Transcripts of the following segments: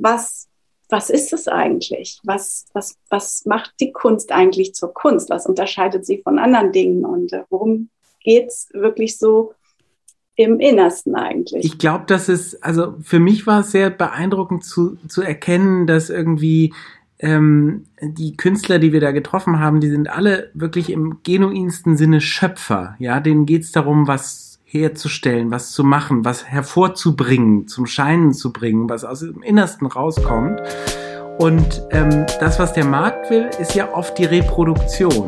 was, was ist es eigentlich? Was, was, was macht die Kunst eigentlich zur Kunst? Was unterscheidet sie von anderen Dingen? Und äh, worum geht es wirklich so im Innersten eigentlich? Ich glaube, dass es, also für mich war es sehr beeindruckend zu, zu erkennen, dass irgendwie ähm, die Künstler, die wir da getroffen haben, die sind alle wirklich im genuinsten Sinne Schöpfer. Ja, denen geht's darum, was herzustellen, was zu machen, was hervorzubringen, zum Scheinen zu bringen, was aus dem Innersten rauskommt. Und ähm, das, was der Markt will, ist ja oft die Reproduktion.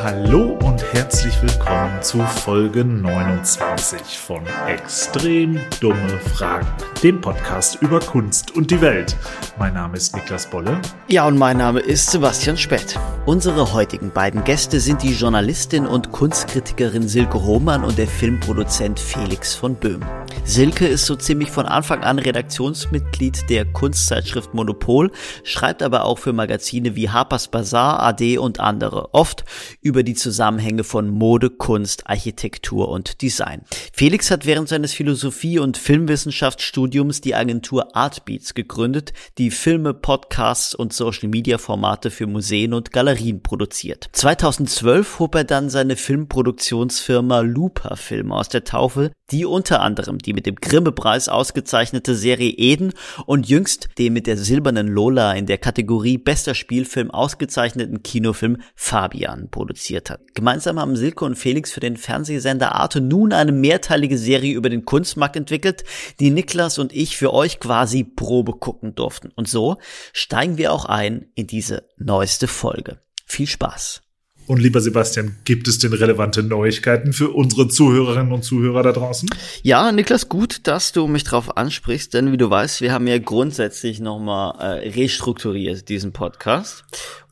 Hallo und herzlich willkommen zu Folge 29 von Extrem dumme Fragen, dem Podcast über Kunst und die Welt. Mein Name ist Niklas Bolle. Ja, und mein Name ist Sebastian Spett. Unsere heutigen beiden Gäste sind die Journalistin und Kunstkritikerin Silke Hohmann und der Filmproduzent Felix von Böhm. Silke ist so ziemlich von Anfang an Redaktionsmitglied der Kunstzeitschrift Monopol, schreibt aber auch für Magazine wie Harper's Bazaar, AD und andere, oft über die Zusammenhänge von Mode, Kunst, Architektur und Design. Felix hat während seines Philosophie- und Filmwissenschaftsstudiums die Agentur Artbeats gegründet, die Filme, Podcasts und Social-Media-Formate für Museen und Galerien produziert. 2012 hob er dann seine Filmproduktionsfirma Looper Filme aus der Taufe, die unter anderem die mit dem Grimme-Preis ausgezeichnete Serie Eden und jüngst den mit der Silbernen Lola in der Kategorie Bester Spielfilm ausgezeichneten Kinofilm Fabian produziert hat. Gemeinsam haben Silke und Felix für den Fernsehsender Arte nun eine mehrteilige Serie über den Kunstmarkt entwickelt, die Niklas und ich für euch quasi Probe gucken durften. Und so steigen wir auch ein in diese neueste Folge. Viel Spaß! Und lieber Sebastian, gibt es denn relevante Neuigkeiten für unsere Zuhörerinnen und Zuhörer da draußen? Ja, Niklas, gut, dass du mich darauf ansprichst, denn wie du weißt, wir haben ja grundsätzlich nochmal äh, restrukturiert diesen Podcast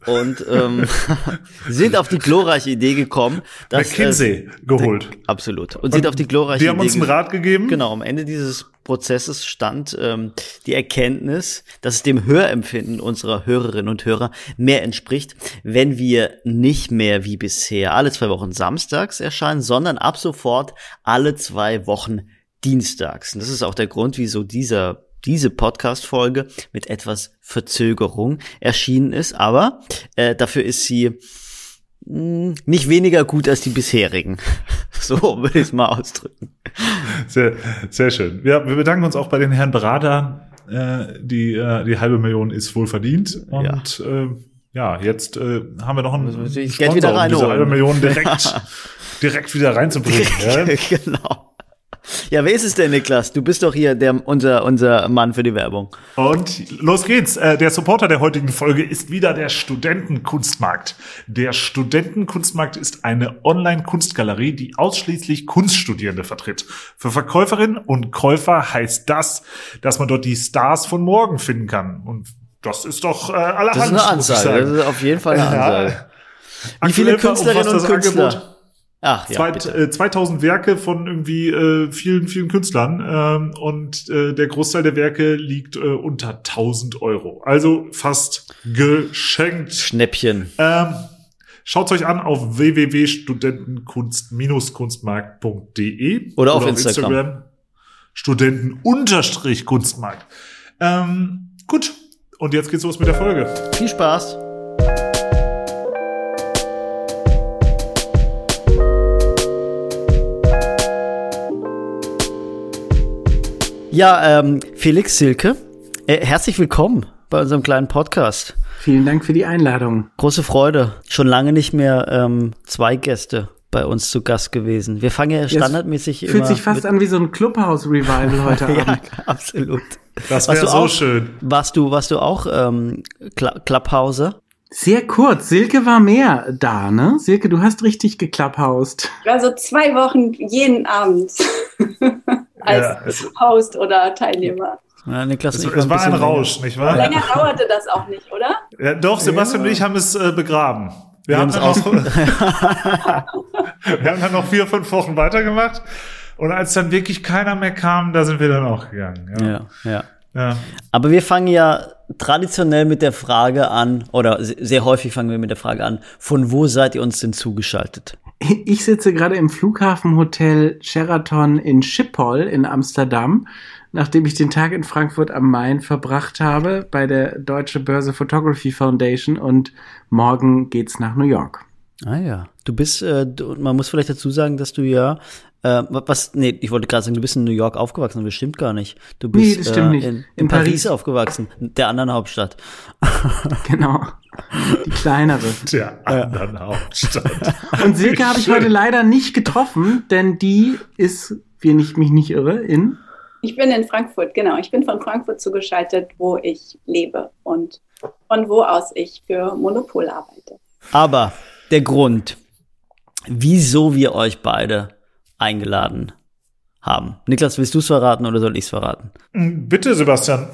und ähm, sind auf die glorreiche Idee gekommen, dass McKinsey äh, geholt. Absolut. Und, und sind auf die glorreiche Idee. Die haben uns einen Rat gegeben. Genau, am Ende dieses Prozesses stand ähm, die Erkenntnis, dass es dem Hörempfinden unserer Hörerinnen und Hörer mehr entspricht, wenn wir nicht mehr wie bisher alle zwei Wochen samstags erscheinen, sondern ab sofort alle zwei Wochen dienstags. Und das ist auch der Grund, wieso dieser diese Podcast-Folge mit etwas Verzögerung erschienen ist, aber äh, dafür ist sie mh, hm, nicht weniger gut als die bisherigen. so würde ich es mal ausdrücken. Sehr, sehr schön. Ja, wir bedanken uns auch bei den Herren Beratern. Äh, die, äh, die halbe Million ist wohl verdient. Und ja, äh, ja jetzt äh, haben wir noch ein also, Geld wieder rein, um diese halbe Million direkt, direkt wieder reinzubringen. ja? genau. Ja, wer ist es denn, Niklas? Du bist doch hier der, unser, unser Mann für die Werbung. Und los geht's. Äh, der Supporter der heutigen Folge ist wieder der Studentenkunstmarkt. Der Studentenkunstmarkt ist eine Online-Kunstgalerie, die ausschließlich Kunststudierende vertritt. Für Verkäuferinnen und Käufer heißt das, dass man dort die Stars von morgen finden kann. Und das ist doch äh, allerhand. Das ist eine Ansage. Das ist auf jeden Fall eine Ansage. Ja. Wie viele Künstlerinnen und Künstler? Angebot Ach, ja, Zweit, äh, 2000 Werke von irgendwie äh, vielen, vielen Künstlern ähm, und äh, der Großteil der Werke liegt äh, unter 1000 Euro. Also fast geschenkt. Schnäppchen. Ähm, Schaut euch an auf www.studentenkunstmarkt.de oder, oder auf, Instagram. Instagram Studenten-Kunstmarkt. Ähm, gut, und jetzt geht's los mit der Folge. Viel Spaß. Ja, ähm, Felix Silke, äh, herzlich willkommen bei unserem kleinen Podcast. Vielen Dank für die Einladung. Große Freude. Schon lange nicht mehr ähm, zwei Gäste bei uns zu Gast gewesen. Wir fangen ja standardmäßig ja, Fühlt sich fast an wie so ein Clubhouse-Revival heute Abend. ja, absolut. Das wäre so auch, schön. Warst du, warst du auch ähm, Clubhauser? Sehr kurz. Silke war mehr da, ne? Silke, du hast richtig geklapphaust. Also zwei Wochen jeden Abend. als ja, Host oder Teilnehmer. Ja, Niklas, es, es war ein Rausch, nicht wahr? Länger dauerte das auch nicht, oder? Ja, doch, Sebastian ja. und ich haben es äh, begraben. Wir, wir haben, dann noch, wir haben dann noch vier, fünf Wochen weitergemacht. Und als dann wirklich keiner mehr kam, da sind wir dann auch gegangen. Ja, ja. ja. ja. Aber wir fangen ja traditionell mit der Frage an, oder sehr häufig fangen wir mit der Frage an, von wo seid ihr uns denn zugeschaltet? Ich sitze gerade im Flughafenhotel Sheraton in Schiphol in Amsterdam, nachdem ich den Tag in Frankfurt am Main verbracht habe bei der Deutsche Börse Photography Foundation und morgen geht's nach New York. Ah ja, du bist, äh, man muss vielleicht dazu sagen, dass du ja äh, was, nee, ich wollte gerade sagen, du bist in New York aufgewachsen, das stimmt gar nicht. Du bist nee, das stimmt äh, nicht. In, in, in Paris. Paris. aufgewachsen, der anderen Hauptstadt. genau. Die kleinere. Der anderen ja. Hauptstadt. Und Silke habe ich heute leider nicht getroffen, denn die ist, wenn ich mich nicht irre, in. Ich bin in Frankfurt, genau. Ich bin von Frankfurt zugeschaltet, wo ich lebe und von wo aus ich für Monopol arbeite. Aber der Grund, wieso wir euch beide eingeladen haben. Niklas, willst du es verraten oder soll ich es verraten? Bitte, Sebastian,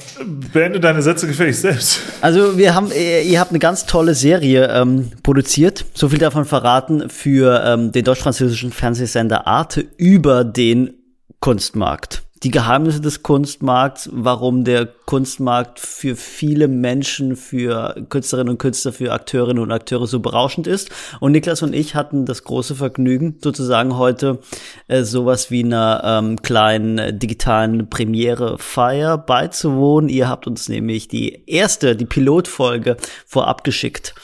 beende deine Sätze gefälligst selbst. Also wir haben, ihr habt eine ganz tolle Serie ähm, produziert, so viel davon verraten, für ähm, den deutsch-französischen Fernsehsender Arte über den Kunstmarkt die Geheimnisse des Kunstmarkts, warum der Kunstmarkt für viele Menschen, für Künstlerinnen und Künstler, für Akteurinnen und Akteure so berauschend ist. Und Niklas und ich hatten das große Vergnügen, sozusagen heute äh, sowas wie einer ähm, kleinen äh, digitalen Premiere-Feier beizuwohnen. Ihr habt uns nämlich die erste, die Pilotfolge vorab geschickt.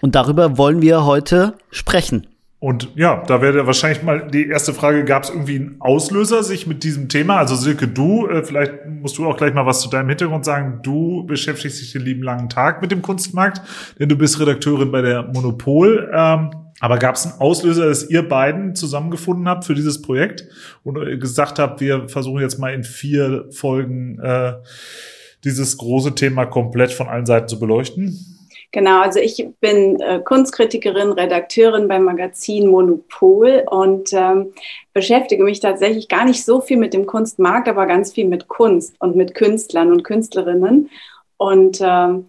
Und darüber wollen wir heute sprechen. Und ja, da wäre wahrscheinlich mal die erste Frage, gab es irgendwie einen Auslöser, sich mit diesem Thema? Also Silke, du, äh, vielleicht musst du auch gleich mal was zu deinem Hintergrund sagen. Du beschäftigst dich den lieben langen Tag mit dem Kunstmarkt, denn du bist Redakteurin bei der Monopol. Ähm, aber gab es einen Auslöser, dass ihr beiden zusammengefunden habt für dieses Projekt und gesagt habt, wir versuchen jetzt mal in vier Folgen äh, dieses große Thema komplett von allen Seiten zu beleuchten? Genau, also ich bin äh, Kunstkritikerin, Redakteurin beim Magazin Monopol und ähm, beschäftige mich tatsächlich gar nicht so viel mit dem Kunstmarkt, aber ganz viel mit Kunst und mit Künstlern und Künstlerinnen. Und ähm,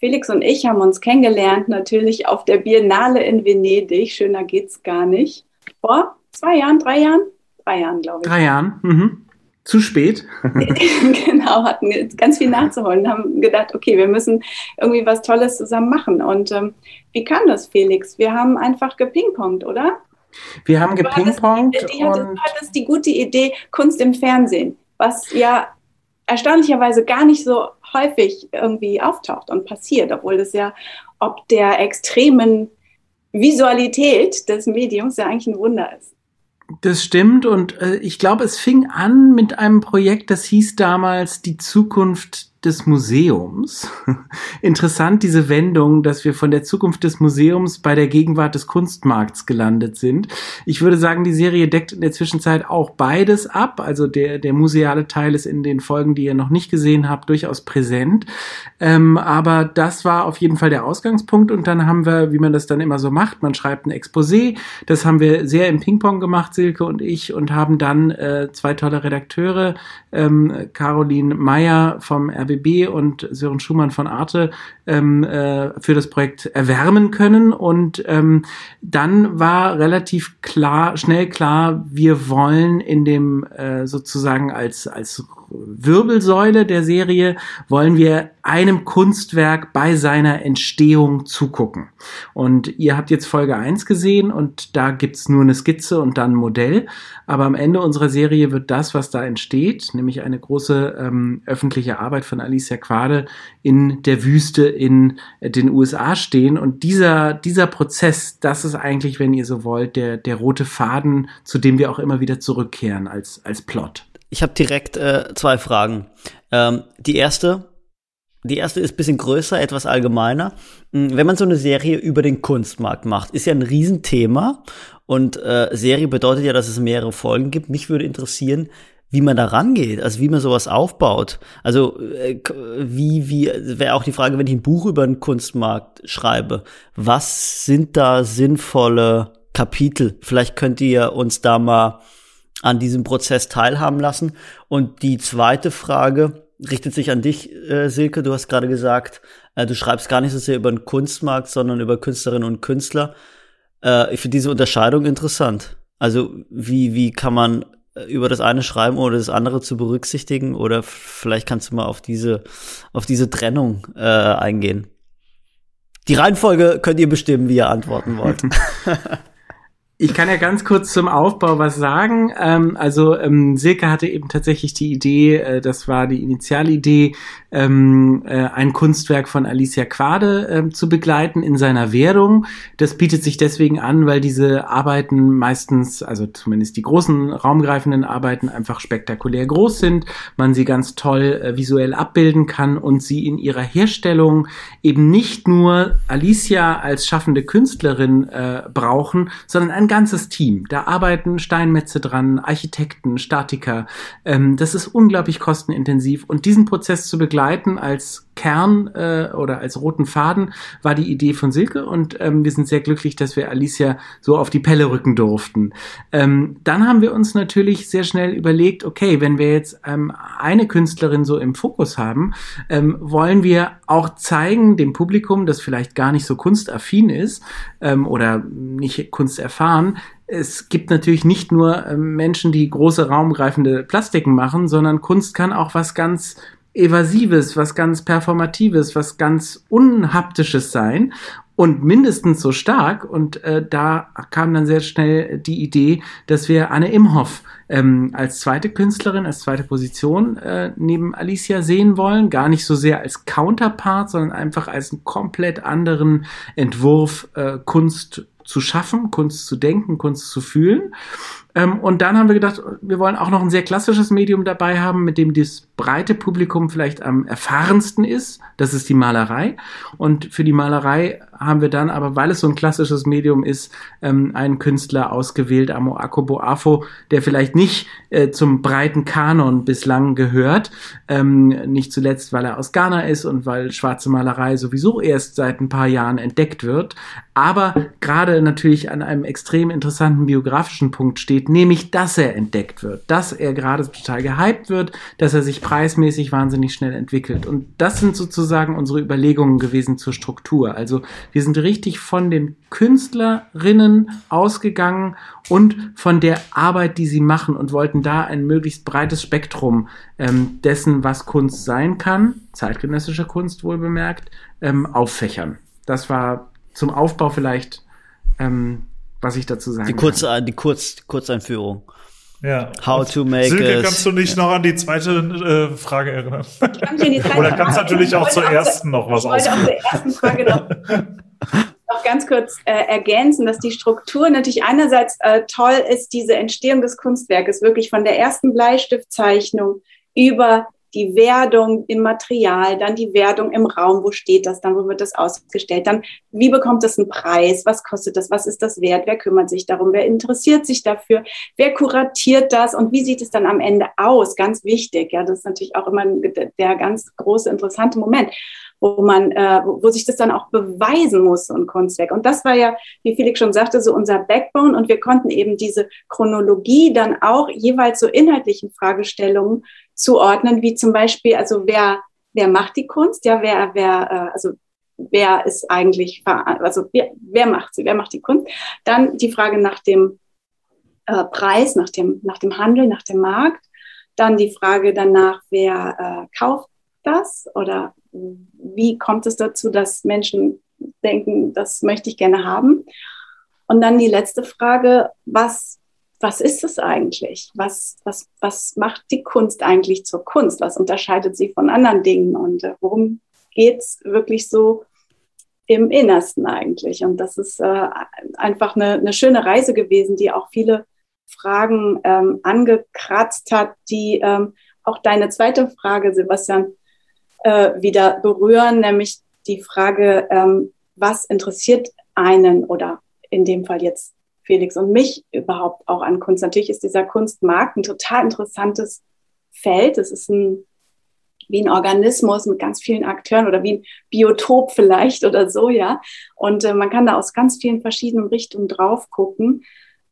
Felix und ich haben uns kennengelernt, natürlich auf der Biennale in Venedig. Schöner geht's gar nicht. Vor zwei Jahren, drei Jahren? Drei Jahren, glaube ich. Drei Jahren. Mhm. Zu spät. genau, hatten ganz viel nachzuholen, haben gedacht, okay, wir müssen irgendwie was Tolles zusammen machen. Und ähm, wie kam das, Felix? Wir haben einfach gepingpongt, oder? Wir haben gepingpongt. Du, du, du hattest die gute Idee Kunst im Fernsehen, was ja erstaunlicherweise gar nicht so häufig irgendwie auftaucht und passiert, obwohl das ja ob der extremen Visualität des Mediums ja eigentlich ein Wunder ist. Das stimmt und äh, ich glaube, es fing an mit einem Projekt, das hieß damals die Zukunft des Museums. Interessant diese Wendung, dass wir von der Zukunft des Museums bei der Gegenwart des Kunstmarkts gelandet sind. Ich würde sagen, die Serie deckt in der Zwischenzeit auch beides ab. Also der, der museale Teil ist in den Folgen, die ihr noch nicht gesehen habt, durchaus präsent. Ähm, aber das war auf jeden Fall der Ausgangspunkt und dann haben wir, wie man das dann immer so macht, man schreibt ein Exposé. Das haben wir sehr im Ping-Pong gemacht, Silke und ich, und haben dann äh, zwei tolle Redakteure, ähm, Caroline Meyer vom RB RBB und Sören Schumann von Arte ähm, äh, für das Projekt erwärmen können. Und ähm, dann war relativ klar, schnell klar, wir wollen in dem äh, sozusagen als, als Wirbelsäule der Serie wollen wir einem Kunstwerk bei seiner Entstehung zugucken. Und ihr habt jetzt Folge 1 gesehen und da gibt's nur eine Skizze und dann ein Modell. Aber am Ende unserer Serie wird das, was da entsteht, nämlich eine große ähm, öffentliche Arbeit von Alicia Quade in der Wüste in den USA stehen. Und dieser, dieser Prozess, das ist eigentlich, wenn ihr so wollt, der, der rote Faden, zu dem wir auch immer wieder zurückkehren als, als Plot. Ich habe direkt äh, zwei Fragen. Ähm, die erste, die erste ist bisschen größer, etwas allgemeiner. Hm, wenn man so eine Serie über den Kunstmarkt macht, ist ja ein Riesenthema. Und äh, Serie bedeutet ja, dass es mehrere Folgen gibt. Mich würde interessieren, wie man da rangeht, also wie man sowas aufbaut. Also äh, wie, wie, wäre auch die Frage, wenn ich ein Buch über den Kunstmarkt schreibe, was sind da sinnvolle Kapitel? Vielleicht könnt ihr uns da mal an diesem Prozess teilhaben lassen. Und die zweite Frage richtet sich an dich, äh, Silke. Du hast gerade gesagt, äh, du schreibst gar nicht so sehr über den Kunstmarkt, sondern über Künstlerinnen und Künstler. Äh, ich finde diese Unterscheidung interessant. Also wie, wie kann man äh, über das eine schreiben oder das andere zu berücksichtigen? Oder vielleicht kannst du mal auf diese, auf diese Trennung äh, eingehen. Die Reihenfolge könnt ihr bestimmen, wie ihr antworten wollt. Ich kann ja ganz kurz zum Aufbau was sagen. Ähm, also ähm, Silke hatte eben tatsächlich die Idee, äh, das war die Initialidee, ähm, äh, ein Kunstwerk von Alicia Quade äh, zu begleiten in seiner Währung. Das bietet sich deswegen an, weil diese Arbeiten meistens, also zumindest die großen raumgreifenden Arbeiten, einfach spektakulär groß sind, man sie ganz toll äh, visuell abbilden kann und sie in ihrer Herstellung eben nicht nur Alicia als schaffende Künstlerin äh, brauchen, sondern ein ganzes Team. Da arbeiten Steinmetze dran, Architekten, Statiker. Ähm, das ist unglaublich kostenintensiv und diesen Prozess zu begleiten als Kern äh, oder als roten Faden war die Idee von Silke und ähm, wir sind sehr glücklich, dass wir Alicia so auf die Pelle rücken durften. Ähm, dann haben wir uns natürlich sehr schnell überlegt, okay, wenn wir jetzt ähm, eine Künstlerin so im Fokus haben, ähm, wollen wir auch zeigen dem Publikum, das vielleicht gar nicht so kunstaffin ist ähm, oder nicht kunsterfahren, es gibt natürlich nicht nur ähm, Menschen, die große raumgreifende Plastiken machen, sondern Kunst kann auch was ganz Evasives, was ganz Performatives, was ganz Unhaptisches sein und mindestens so stark. Und äh, da kam dann sehr schnell die Idee, dass wir Anne Imhoff ähm, als zweite Künstlerin, als zweite Position äh, neben Alicia sehen wollen. Gar nicht so sehr als Counterpart, sondern einfach als einen komplett anderen Entwurf äh, Kunst zu schaffen, Kunst zu denken, Kunst zu fühlen. Ähm, und dann haben wir gedacht, wir wollen auch noch ein sehr klassisches Medium dabei haben, mit dem das breite Publikum vielleicht am erfahrensten ist. Das ist die Malerei. Und für die Malerei haben wir dann aber, weil es so ein klassisches Medium ist, ähm, einen Künstler ausgewählt, Amo Akobo Afo, der vielleicht nicht äh, zum breiten Kanon bislang gehört. Ähm, nicht zuletzt, weil er aus Ghana ist und weil schwarze Malerei sowieso erst seit ein paar Jahren entdeckt wird. Aber gerade natürlich an einem extrem interessanten biografischen Punkt steht, nämlich, dass er entdeckt wird, dass er gerade total gehypt wird, dass er sich preismäßig wahnsinnig schnell entwickelt. Und das sind sozusagen unsere Überlegungen gewesen zur Struktur. Also wir sind richtig von den Künstlerinnen ausgegangen und von der Arbeit, die sie machen und wollten da ein möglichst breites Spektrum ähm, dessen, was Kunst sein kann, zeitgenössische Kunst wohl bemerkt, ähm, auffächern. Das war zum Aufbau vielleicht, ähm, was ich dazu sagen die kurze, kann. Die Kurz, Kurzeinführung. Ja. How to make Silke, it. kannst du nicht noch an die zweite äh, Frage erinnern? Ich kann die zweite Oder kannst du natürlich auch zur ersten noch was ausführen. Ich wollte auch zur ersten Frage noch, noch ganz kurz äh, ergänzen, dass die Struktur natürlich einerseits äh, toll ist, diese Entstehung des Kunstwerkes wirklich von der ersten Bleistiftzeichnung über die Werdung im Material, dann die Werdung im Raum, wo steht das dann, wo wird das ausgestellt, dann wie bekommt das einen Preis, was kostet das, was ist das wert, wer kümmert sich darum, wer interessiert sich dafür, wer kuratiert das und wie sieht es dann am Ende aus, ganz wichtig, ja, das ist natürlich auch immer der ganz große interessante Moment wo man, äh, wo sich das dann auch beweisen muss, so ein Kunstwerk. Und das war ja, wie Felix schon sagte, so unser Backbone. Und wir konnten eben diese Chronologie dann auch jeweils so inhaltlichen Fragestellungen zuordnen, wie zum Beispiel, also wer, wer macht die Kunst? Ja, wer, wer, äh, also wer ist eigentlich, also wer, wer macht sie, wer macht die Kunst? Dann die Frage nach dem äh, Preis, nach dem, nach dem Handel, nach dem Markt. Dann die Frage danach, wer äh, kauft das oder wie kommt es dazu, dass Menschen denken, das möchte ich gerne haben? Und dann die letzte Frage, was, was ist es eigentlich? Was, was, was macht die Kunst eigentlich zur Kunst? Was unterscheidet sie von anderen Dingen? Und äh, worum geht es wirklich so im Innersten eigentlich? Und das ist äh, einfach eine, eine schöne Reise gewesen, die auch viele Fragen ähm, angekratzt hat, die ähm, auch deine zweite Frage, Sebastian, äh, wieder berühren, nämlich die Frage, ähm, was interessiert einen oder in dem Fall jetzt Felix und mich überhaupt auch an Kunst. Natürlich ist dieser Kunstmarkt ein total interessantes Feld. Es ist ein, wie ein Organismus mit ganz vielen Akteuren oder wie ein Biotop vielleicht oder so, ja. Und äh, man kann da aus ganz vielen verschiedenen Richtungen drauf gucken.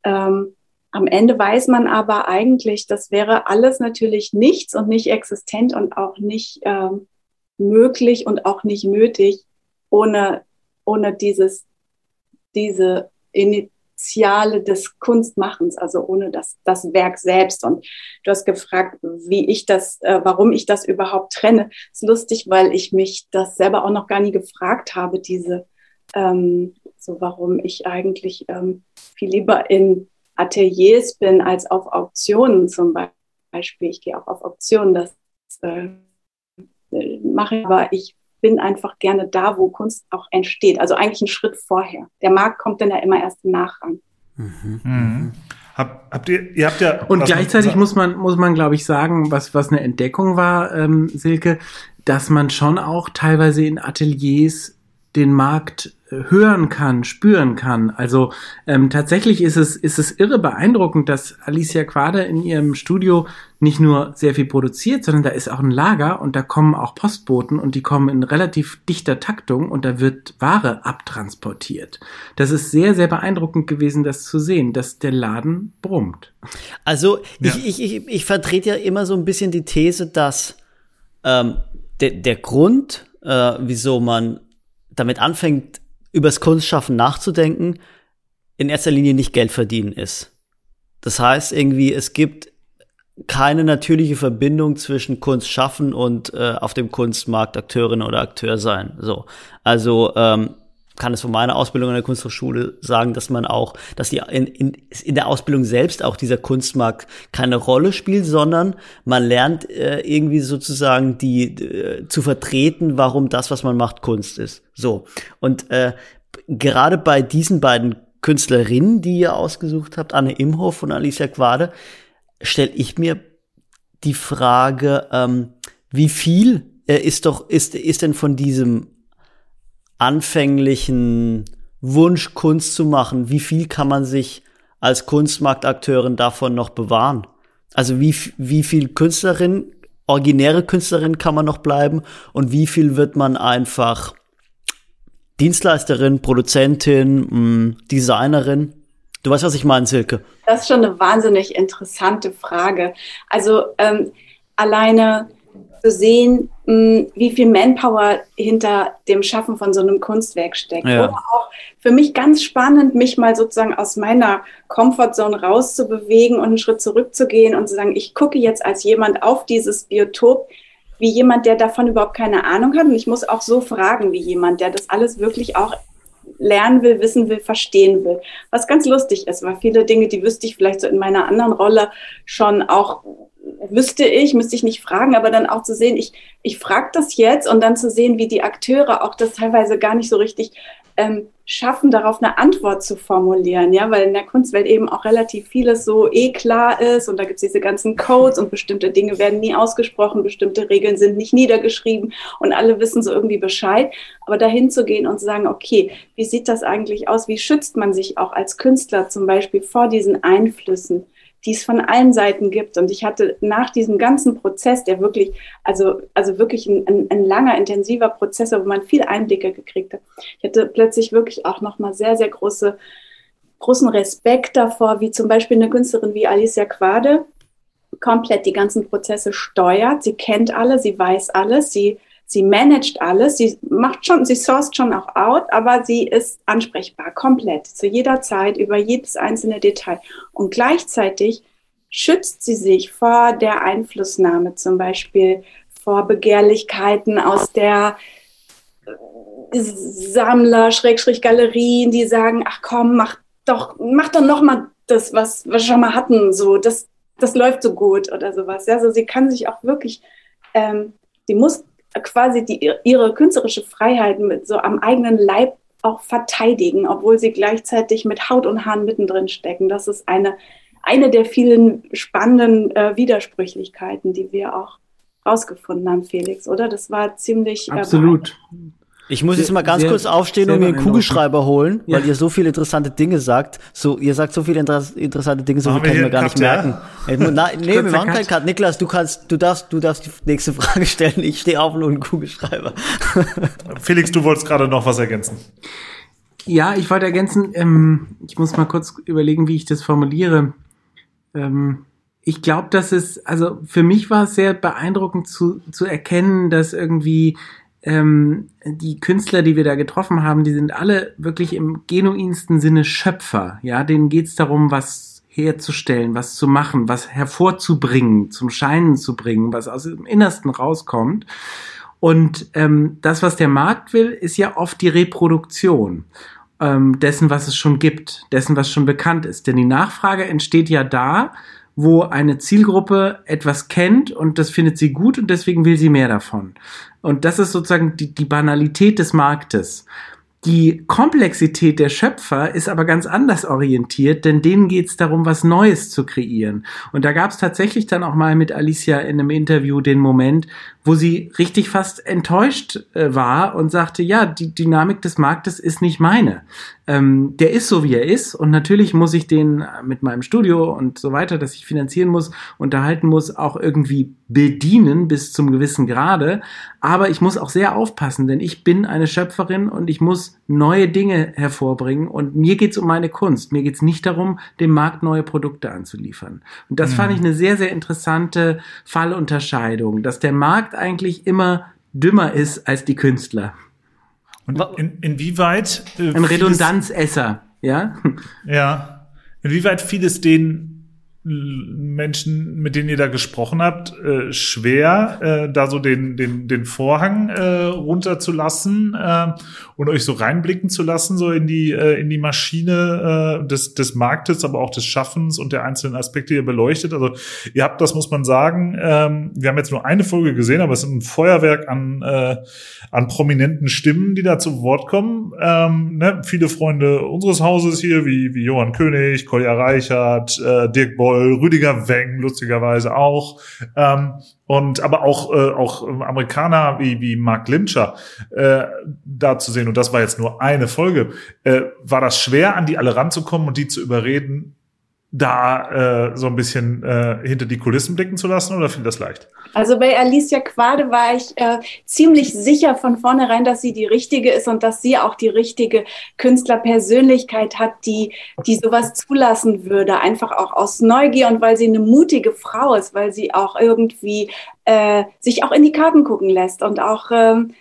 Ähm, am Ende weiß man aber eigentlich, das wäre alles natürlich nichts und nicht existent und auch nicht ähm, möglich und auch nicht nötig ohne, ohne dieses, diese Soziale des Kunstmachens, also ohne das, das Werk selbst. Und du hast gefragt, wie ich das, äh, warum ich das überhaupt trenne. ist lustig, weil ich mich das selber auch noch gar nie gefragt habe, diese, ähm, so warum ich eigentlich ähm, viel lieber in Ateliers bin als auf Auktionen zum Beispiel. Ich gehe auch auf Auktionen, das äh, mache aber ich bin einfach gerne da, wo Kunst auch entsteht. Also eigentlich einen Schritt vorher. Der Markt kommt dann ja immer erst im Nachrang. Mhm. Mhm. Hab, habt ihr, ihr habt ja. Und gleichzeitig muss man, muss man, glaube ich, sagen, was, was eine Entdeckung war, ähm, Silke, dass man schon auch teilweise in Ateliers den Markt hören kann, spüren kann. Also ähm, tatsächlich ist es, ist es irre beeindruckend, dass Alicia Quade in ihrem Studio nicht nur sehr viel produziert, sondern da ist auch ein Lager und da kommen auch Postboten und die kommen in relativ dichter Taktung und da wird Ware abtransportiert. Das ist sehr, sehr beeindruckend gewesen, das zu sehen, dass der Laden brummt. Also ja. ich, ich, ich, ich vertrete ja immer so ein bisschen die These, dass ähm, der, der Grund, äh, wieso man damit anfängt, übers Kunstschaffen nachzudenken, in erster Linie nicht Geld verdienen ist. Das heißt irgendwie, es gibt keine natürliche Verbindung zwischen Kunst schaffen und äh, auf dem Kunstmarkt Akteurin oder Akteur sein. So, also ähm, kann es von meiner Ausbildung an der Kunsthochschule sagen, dass man auch, dass die in, in, in der Ausbildung selbst auch dieser Kunstmarkt keine Rolle spielt, sondern man lernt äh, irgendwie sozusagen die äh, zu vertreten, warum das, was man macht, Kunst ist. So und äh, gerade bei diesen beiden Künstlerinnen, die ihr ausgesucht habt, Anne Imhoff und Alicia Quade, stelle ich mir die Frage, ähm, wie viel äh, ist doch ist ist denn von diesem anfänglichen Wunsch, Kunst zu machen, wie viel kann man sich als Kunstmarktakteurin davon noch bewahren? Also wie, wie viel Künstlerin, originäre Künstlerin kann man noch bleiben und wie viel wird man einfach Dienstleisterin, Produzentin, mh, mm, Designerin? Du weißt, was ich meine, Silke. Das ist schon eine wahnsinnig interessante Frage. Also ähm, alleine zu sehen, wie viel Manpower hinter dem Schaffen von so einem Kunstwerk steckt. Ja. Oder auch für mich ganz spannend, mich mal sozusagen aus meiner Comfortzone rauszubewegen und einen Schritt zurückzugehen und zu sagen, ich gucke jetzt als jemand auf dieses Biotop, wie jemand, der davon überhaupt keine Ahnung hat. Und ich muss auch so fragen wie jemand, der das alles wirklich auch lernen will, wissen will, verstehen will. Was ganz lustig ist, weil viele Dinge, die wüsste ich vielleicht so in meiner anderen Rolle schon auch wüsste ich, müsste ich nicht fragen, aber dann auch zu sehen, ich, ich frage das jetzt und dann zu sehen, wie die Akteure auch das teilweise gar nicht so richtig ähm, schaffen, darauf eine Antwort zu formulieren, ja, weil in der Kunstwelt eben auch relativ vieles so eh klar ist und da gibt es diese ganzen Codes und bestimmte Dinge werden nie ausgesprochen, bestimmte Regeln sind nicht niedergeschrieben und alle wissen so irgendwie Bescheid. Aber dahin zu gehen und zu sagen, okay, wie sieht das eigentlich aus? Wie schützt man sich auch als Künstler zum Beispiel vor diesen Einflüssen? Die es von allen Seiten gibt. Und ich hatte nach diesem ganzen Prozess, der wirklich, also, also wirklich ein, ein, ein langer, intensiver Prozess, wo man viel Einblicke gekriegt hat, ich hatte plötzlich wirklich auch nochmal sehr, sehr große, großen Respekt davor, wie zum Beispiel eine Künstlerin wie Alicia Quade komplett die ganzen Prozesse steuert. Sie kennt alle, sie weiß alles, sie sie managt alles, sie macht schon, sie sourced schon auch out, aber sie ist ansprechbar, komplett, zu jeder Zeit, über jedes einzelne Detail. Und gleichzeitig schützt sie sich vor der Einflussnahme, zum Beispiel vor Begehrlichkeiten aus der äh, Sammler, Schrägstrich Galerien, die sagen, ach komm, mach doch, mach doch noch mal das, was wir schon mal hatten, so, das, das läuft so gut oder sowas. Also sie kann sich auch wirklich, ähm, sie muss quasi die, ihre künstlerische Freiheit mit so am eigenen Leib auch verteidigen, obwohl sie gleichzeitig mit Haut und Haaren mittendrin stecken. Das ist eine, eine der vielen spannenden äh, Widersprüchlichkeiten, die wir auch rausgefunden haben, Felix, oder? Das war ziemlich. Äh, Absolut. Ich muss jetzt mal ganz sehr, kurz aufstehen und mir einen Kugelschreiber holen, ja. weil ihr so viele interessante Dinge sagt. So, ihr sagt so viele inter interessante Dinge, so viel kann ich mir gar nicht merken. Ja. Na, nee, wir machen keinen Cut. Niklas, du kannst, du darfst, du darfst die nächste Frage stellen. Ich stehe auf und einen Kugelschreiber. Felix, du wolltest gerade noch was ergänzen. Ja, ich wollte ergänzen, ähm, ich muss mal kurz überlegen, wie ich das formuliere. Ähm, ich glaube, dass es, also für mich war es sehr beeindruckend zu, zu erkennen, dass irgendwie ähm, die Künstler, die wir da getroffen haben, die sind alle wirklich im genuinsten Sinne Schöpfer. Ja, denen geht's darum, was herzustellen, was zu machen, was hervorzubringen, zum Scheinen zu bringen, was aus dem Innersten rauskommt. Und ähm, das, was der Markt will, ist ja oft die Reproduktion ähm, dessen, was es schon gibt, dessen, was schon bekannt ist. Denn die Nachfrage entsteht ja da, wo eine Zielgruppe etwas kennt und das findet sie gut und deswegen will sie mehr davon. Und das ist sozusagen die, die Banalität des Marktes. Die Komplexität der Schöpfer ist aber ganz anders orientiert, denn denen geht es darum, was Neues zu kreieren. Und da gab es tatsächlich dann auch mal mit Alicia in einem Interview den Moment, wo sie richtig fast enttäuscht äh, war und sagte, ja, die Dynamik des Marktes ist nicht meine. Ähm, der ist so, wie er ist und natürlich muss ich den mit meinem Studio und so weiter, das ich finanzieren muss, unterhalten muss, auch irgendwie bedienen bis zum gewissen Grade. Aber ich muss auch sehr aufpassen, denn ich bin eine Schöpferin und ich muss neue Dinge hervorbringen und mir geht's um meine Kunst. Mir geht's nicht darum, dem Markt neue Produkte anzuliefern. Und das mhm. fand ich eine sehr, sehr interessante Fallunterscheidung, dass der Markt Markt eigentlich immer dümmer ist als die Künstler. Und in, inwieweit? Äh, Ein Redundanzesser, ja? Ja. Inwieweit fiel es denen Menschen, mit denen ihr da gesprochen habt, äh, schwer, äh, da so den, den, den Vorhang äh, runterzulassen äh, und euch so reinblicken zu lassen, so in die, äh, in die Maschine äh, des, des Marktes, aber auch des Schaffens und der einzelnen Aspekte, die ihr beleuchtet. Also ihr habt, das muss man sagen, ähm, wir haben jetzt nur eine Folge gesehen, aber es ist ein Feuerwerk an, äh, an prominenten Stimmen, die da zu Wort kommen. Ähm, ne? Viele Freunde unseres Hauses hier, wie, wie Johann König, Kolja Reichert, äh, Dirk Boll, Boll, Rüdiger Weng lustigerweise auch. Ähm, und aber auch äh, auch Amerikaner wie wie Mark Lyncher äh, da zu sehen und das war jetzt nur eine Folge äh, war das schwer an die alle ranzukommen und die zu überreden da äh, so ein bisschen äh, hinter die Kulissen blicken zu lassen oder fiel das leicht? Also bei Alicia Quade war ich äh, ziemlich sicher von vornherein, dass sie die richtige ist und dass sie auch die richtige Künstlerpersönlichkeit hat, die, die sowas zulassen würde. Einfach auch aus Neugier und weil sie eine mutige Frau ist, weil sie auch irgendwie äh, sich auch in die Karten gucken lässt und auch ähm,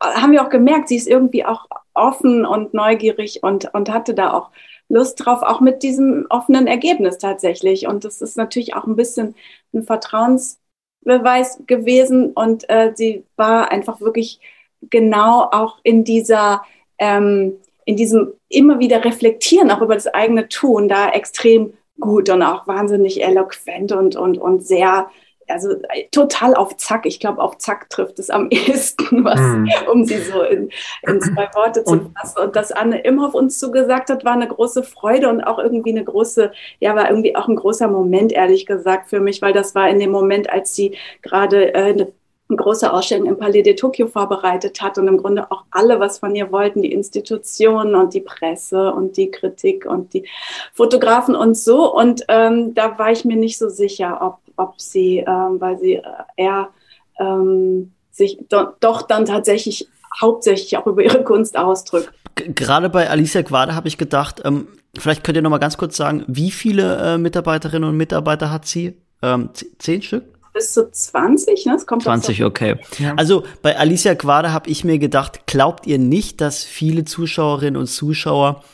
haben wir auch gemerkt, sie ist irgendwie auch offen und neugierig und, und hatte da auch Lust drauf, auch mit diesem offenen Ergebnis tatsächlich. Und das ist natürlich auch ein bisschen ein Vertrauensbeweis gewesen. Und äh, sie war einfach wirklich genau auch in dieser, ähm, in diesem immer wieder reflektieren, auch über das eigene Tun, da extrem gut und auch wahnsinnig eloquent und, und, und sehr also äh, total auf Zack. Ich glaube, auf Zack trifft es am ehesten, was, mm. um sie so in, in zwei Worte zu fassen. Und dass Anne Imhoff uns zugesagt hat, war eine große Freude und auch irgendwie eine große, ja, war irgendwie auch ein großer Moment, ehrlich gesagt, für mich, weil das war in dem Moment, als sie gerade äh, eine eine große Ausstellung im Palais de Tokio vorbereitet hat und im Grunde auch alle was von ihr wollten, die Institutionen und die Presse und die Kritik und die Fotografen und so. Und ähm, da war ich mir nicht so sicher, ob, ob sie, ähm, weil sie äh, eher ähm, sich do, doch dann tatsächlich hauptsächlich auch über ihre Kunst ausdrückt. Gerade bei Alicia Quade habe ich gedacht, ähm, vielleicht könnt ihr noch mal ganz kurz sagen, wie viele äh, Mitarbeiterinnen und Mitarbeiter hat sie? Ähm, zehn Stück? bis zu 20, ne? Es kommt 20, so. okay. Ja. Also bei Alicia Quade habe ich mir gedacht, glaubt ihr nicht, dass viele Zuschauerinnen und Zuschauer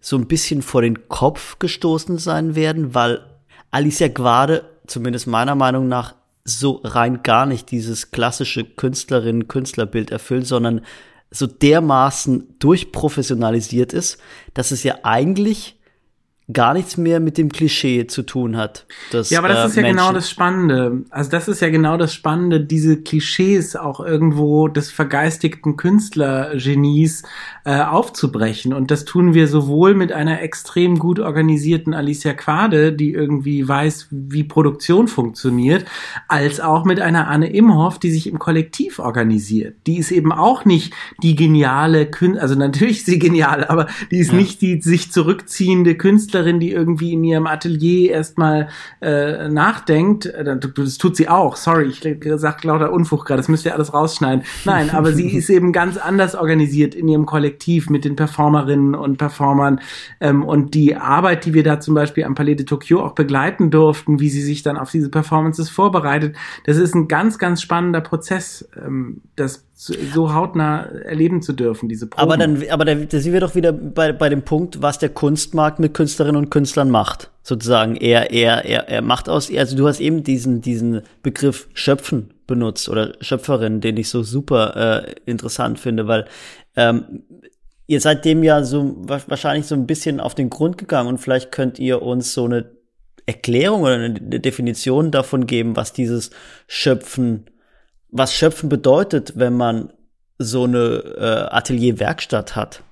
so ein bisschen vor den Kopf gestoßen sein werden, weil Alicia Quade, zumindest meiner Meinung nach, so rein gar nicht dieses klassische Künstlerinnen-Künstlerbild erfüllt, sondern so dermaßen durchprofessionalisiert ist, dass es ja eigentlich gar nichts mehr mit dem Klischee zu tun hat. Dass, ja, aber das äh, ist ja genau Menschen genau das Spannende. Also das ist ja genau das Spannende, diese Klischees auch irgendwo des vergeistigten Künstlergenies äh, aufzubrechen. Und das tun wir sowohl mit einer extrem gut organisierten Alicia Quade, die irgendwie weiß, wie Produktion funktioniert, als auch mit einer Anne Imhoff, die sich im Kollektiv organisiert. Die ist eben auch nicht die geniale Künstlerin, also natürlich ist sie genial, aber die ist ja. nicht die sich zurückziehende Künstlerin, die irgendwie in ihrem Atelier erstmal äh, nachdenkt. Äh, das tut sie auch. Sorry, ich sag lauter Unfug gerade, das müsst ihr alles rausschneiden. Nein, aber sie ist eben ganz anders organisiert in ihrem Kollektiv mit den Performerinnen und Performern. Ähm, und die Arbeit, die wir da zum Beispiel am Palais de Tokyo auch begleiten durften, wie sie sich dann auf diese Performances vorbereitet, das ist ein ganz, ganz spannender Prozess, ähm, das so hautnah erleben zu dürfen, diese Proben. Aber dann, aber da, da sind wir doch wieder bei, bei dem Punkt, was der Kunstmarkt mit Künstlerinnen und Künstlern macht. Sozusagen, er, er, er, er macht aus, also du hast eben diesen, diesen Begriff Schöpfen benutzt oder Schöpferin, den ich so super äh, interessant finde, weil ähm, ihr seid dem ja so wahrscheinlich so ein bisschen auf den Grund gegangen und vielleicht könnt ihr uns so eine Erklärung oder eine Definition davon geben, was dieses Schöpfen, was Schöpfen bedeutet, wenn man so eine äh, Atelierwerkstatt hat.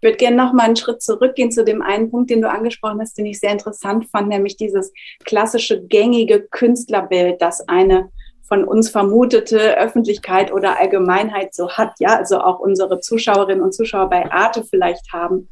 Ich würde gerne noch mal einen Schritt zurückgehen zu dem einen Punkt, den du angesprochen hast, den ich sehr interessant fand, nämlich dieses klassische gängige Künstlerbild, das eine von uns vermutete Öffentlichkeit oder Allgemeinheit so hat, ja, also auch unsere Zuschauerinnen und Zuschauer bei Arte vielleicht haben.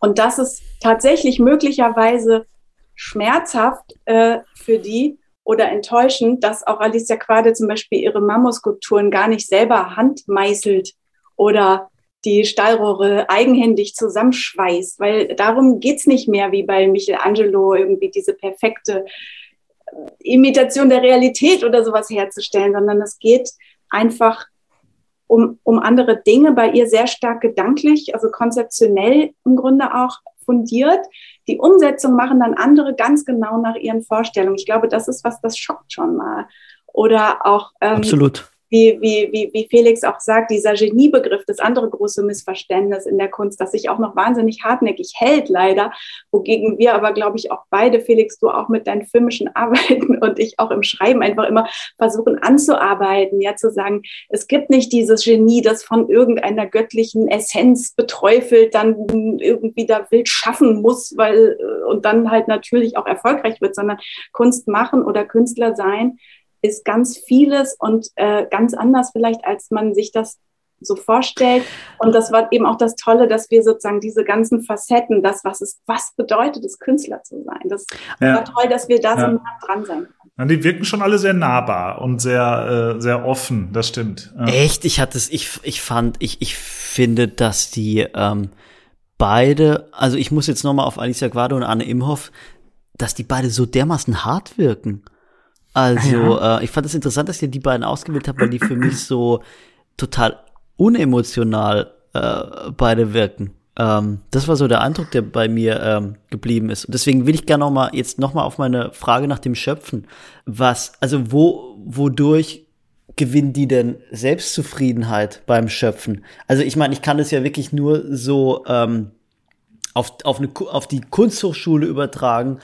Und das ist tatsächlich möglicherweise schmerzhaft äh, für die oder enttäuschend, dass auch Alicia Quade zum Beispiel ihre Mammuskulpturen gar nicht selber handmeißelt oder die Stahlrohre eigenhändig zusammenschweißt, weil darum geht's nicht mehr wie bei Michelangelo, irgendwie diese perfekte Imitation der Realität oder sowas herzustellen, sondern es geht einfach um, um andere Dinge, bei ihr sehr stark gedanklich, also konzeptionell im Grunde auch fundiert. Die Umsetzung machen dann andere ganz genau nach ihren Vorstellungen. Ich glaube, das ist was, das schockt schon mal. Oder auch ähm, Absolut wie, wie, wie, wie Felix auch sagt, dieser Geniebegriff, das andere große Missverständnis in der Kunst, das sich auch noch wahnsinnig hartnäckig hält, leider, wogegen wir aber, glaube ich, auch beide, Felix, du auch mit deinen filmischen Arbeiten und ich auch im Schreiben einfach immer versuchen anzuarbeiten, ja, zu sagen, es gibt nicht dieses Genie, das von irgendeiner göttlichen Essenz beträufelt dann irgendwie da wild schaffen muss, weil, äh, und dann halt natürlich auch erfolgreich wird, sondern Kunst machen oder Künstler sein ist ganz vieles und äh, ganz anders vielleicht, als man sich das so vorstellt. Und das war eben auch das Tolle, dass wir sozusagen diese ganzen Facetten, das, was es, was bedeutet es, Künstler zu sein. Das ja. war toll, dass wir da so nah dran sein können. Die wirken schon alle sehr nahbar und sehr, äh, sehr offen, das stimmt. Ja. Echt? Ich hatte es, ich, ich fand, ich, ich finde, dass die ähm, beide, also ich muss jetzt nochmal auf Alicia Guado und Anne Imhoff, dass die beide so dermaßen hart wirken. Also, ja. äh, ich fand es das interessant, dass ihr die beiden ausgewählt habt, weil die für mich so total unemotional äh, beide wirken. Ähm, das war so der Eindruck, der bei mir ähm, geblieben ist. Und deswegen will ich gerne noch mal jetzt noch mal auf meine Frage nach dem Schöpfen. Was, also wo, wodurch gewinnen die denn Selbstzufriedenheit beim Schöpfen? Also ich meine, ich kann das ja wirklich nur so ähm, auf, auf, eine, auf die Kunsthochschule übertragen,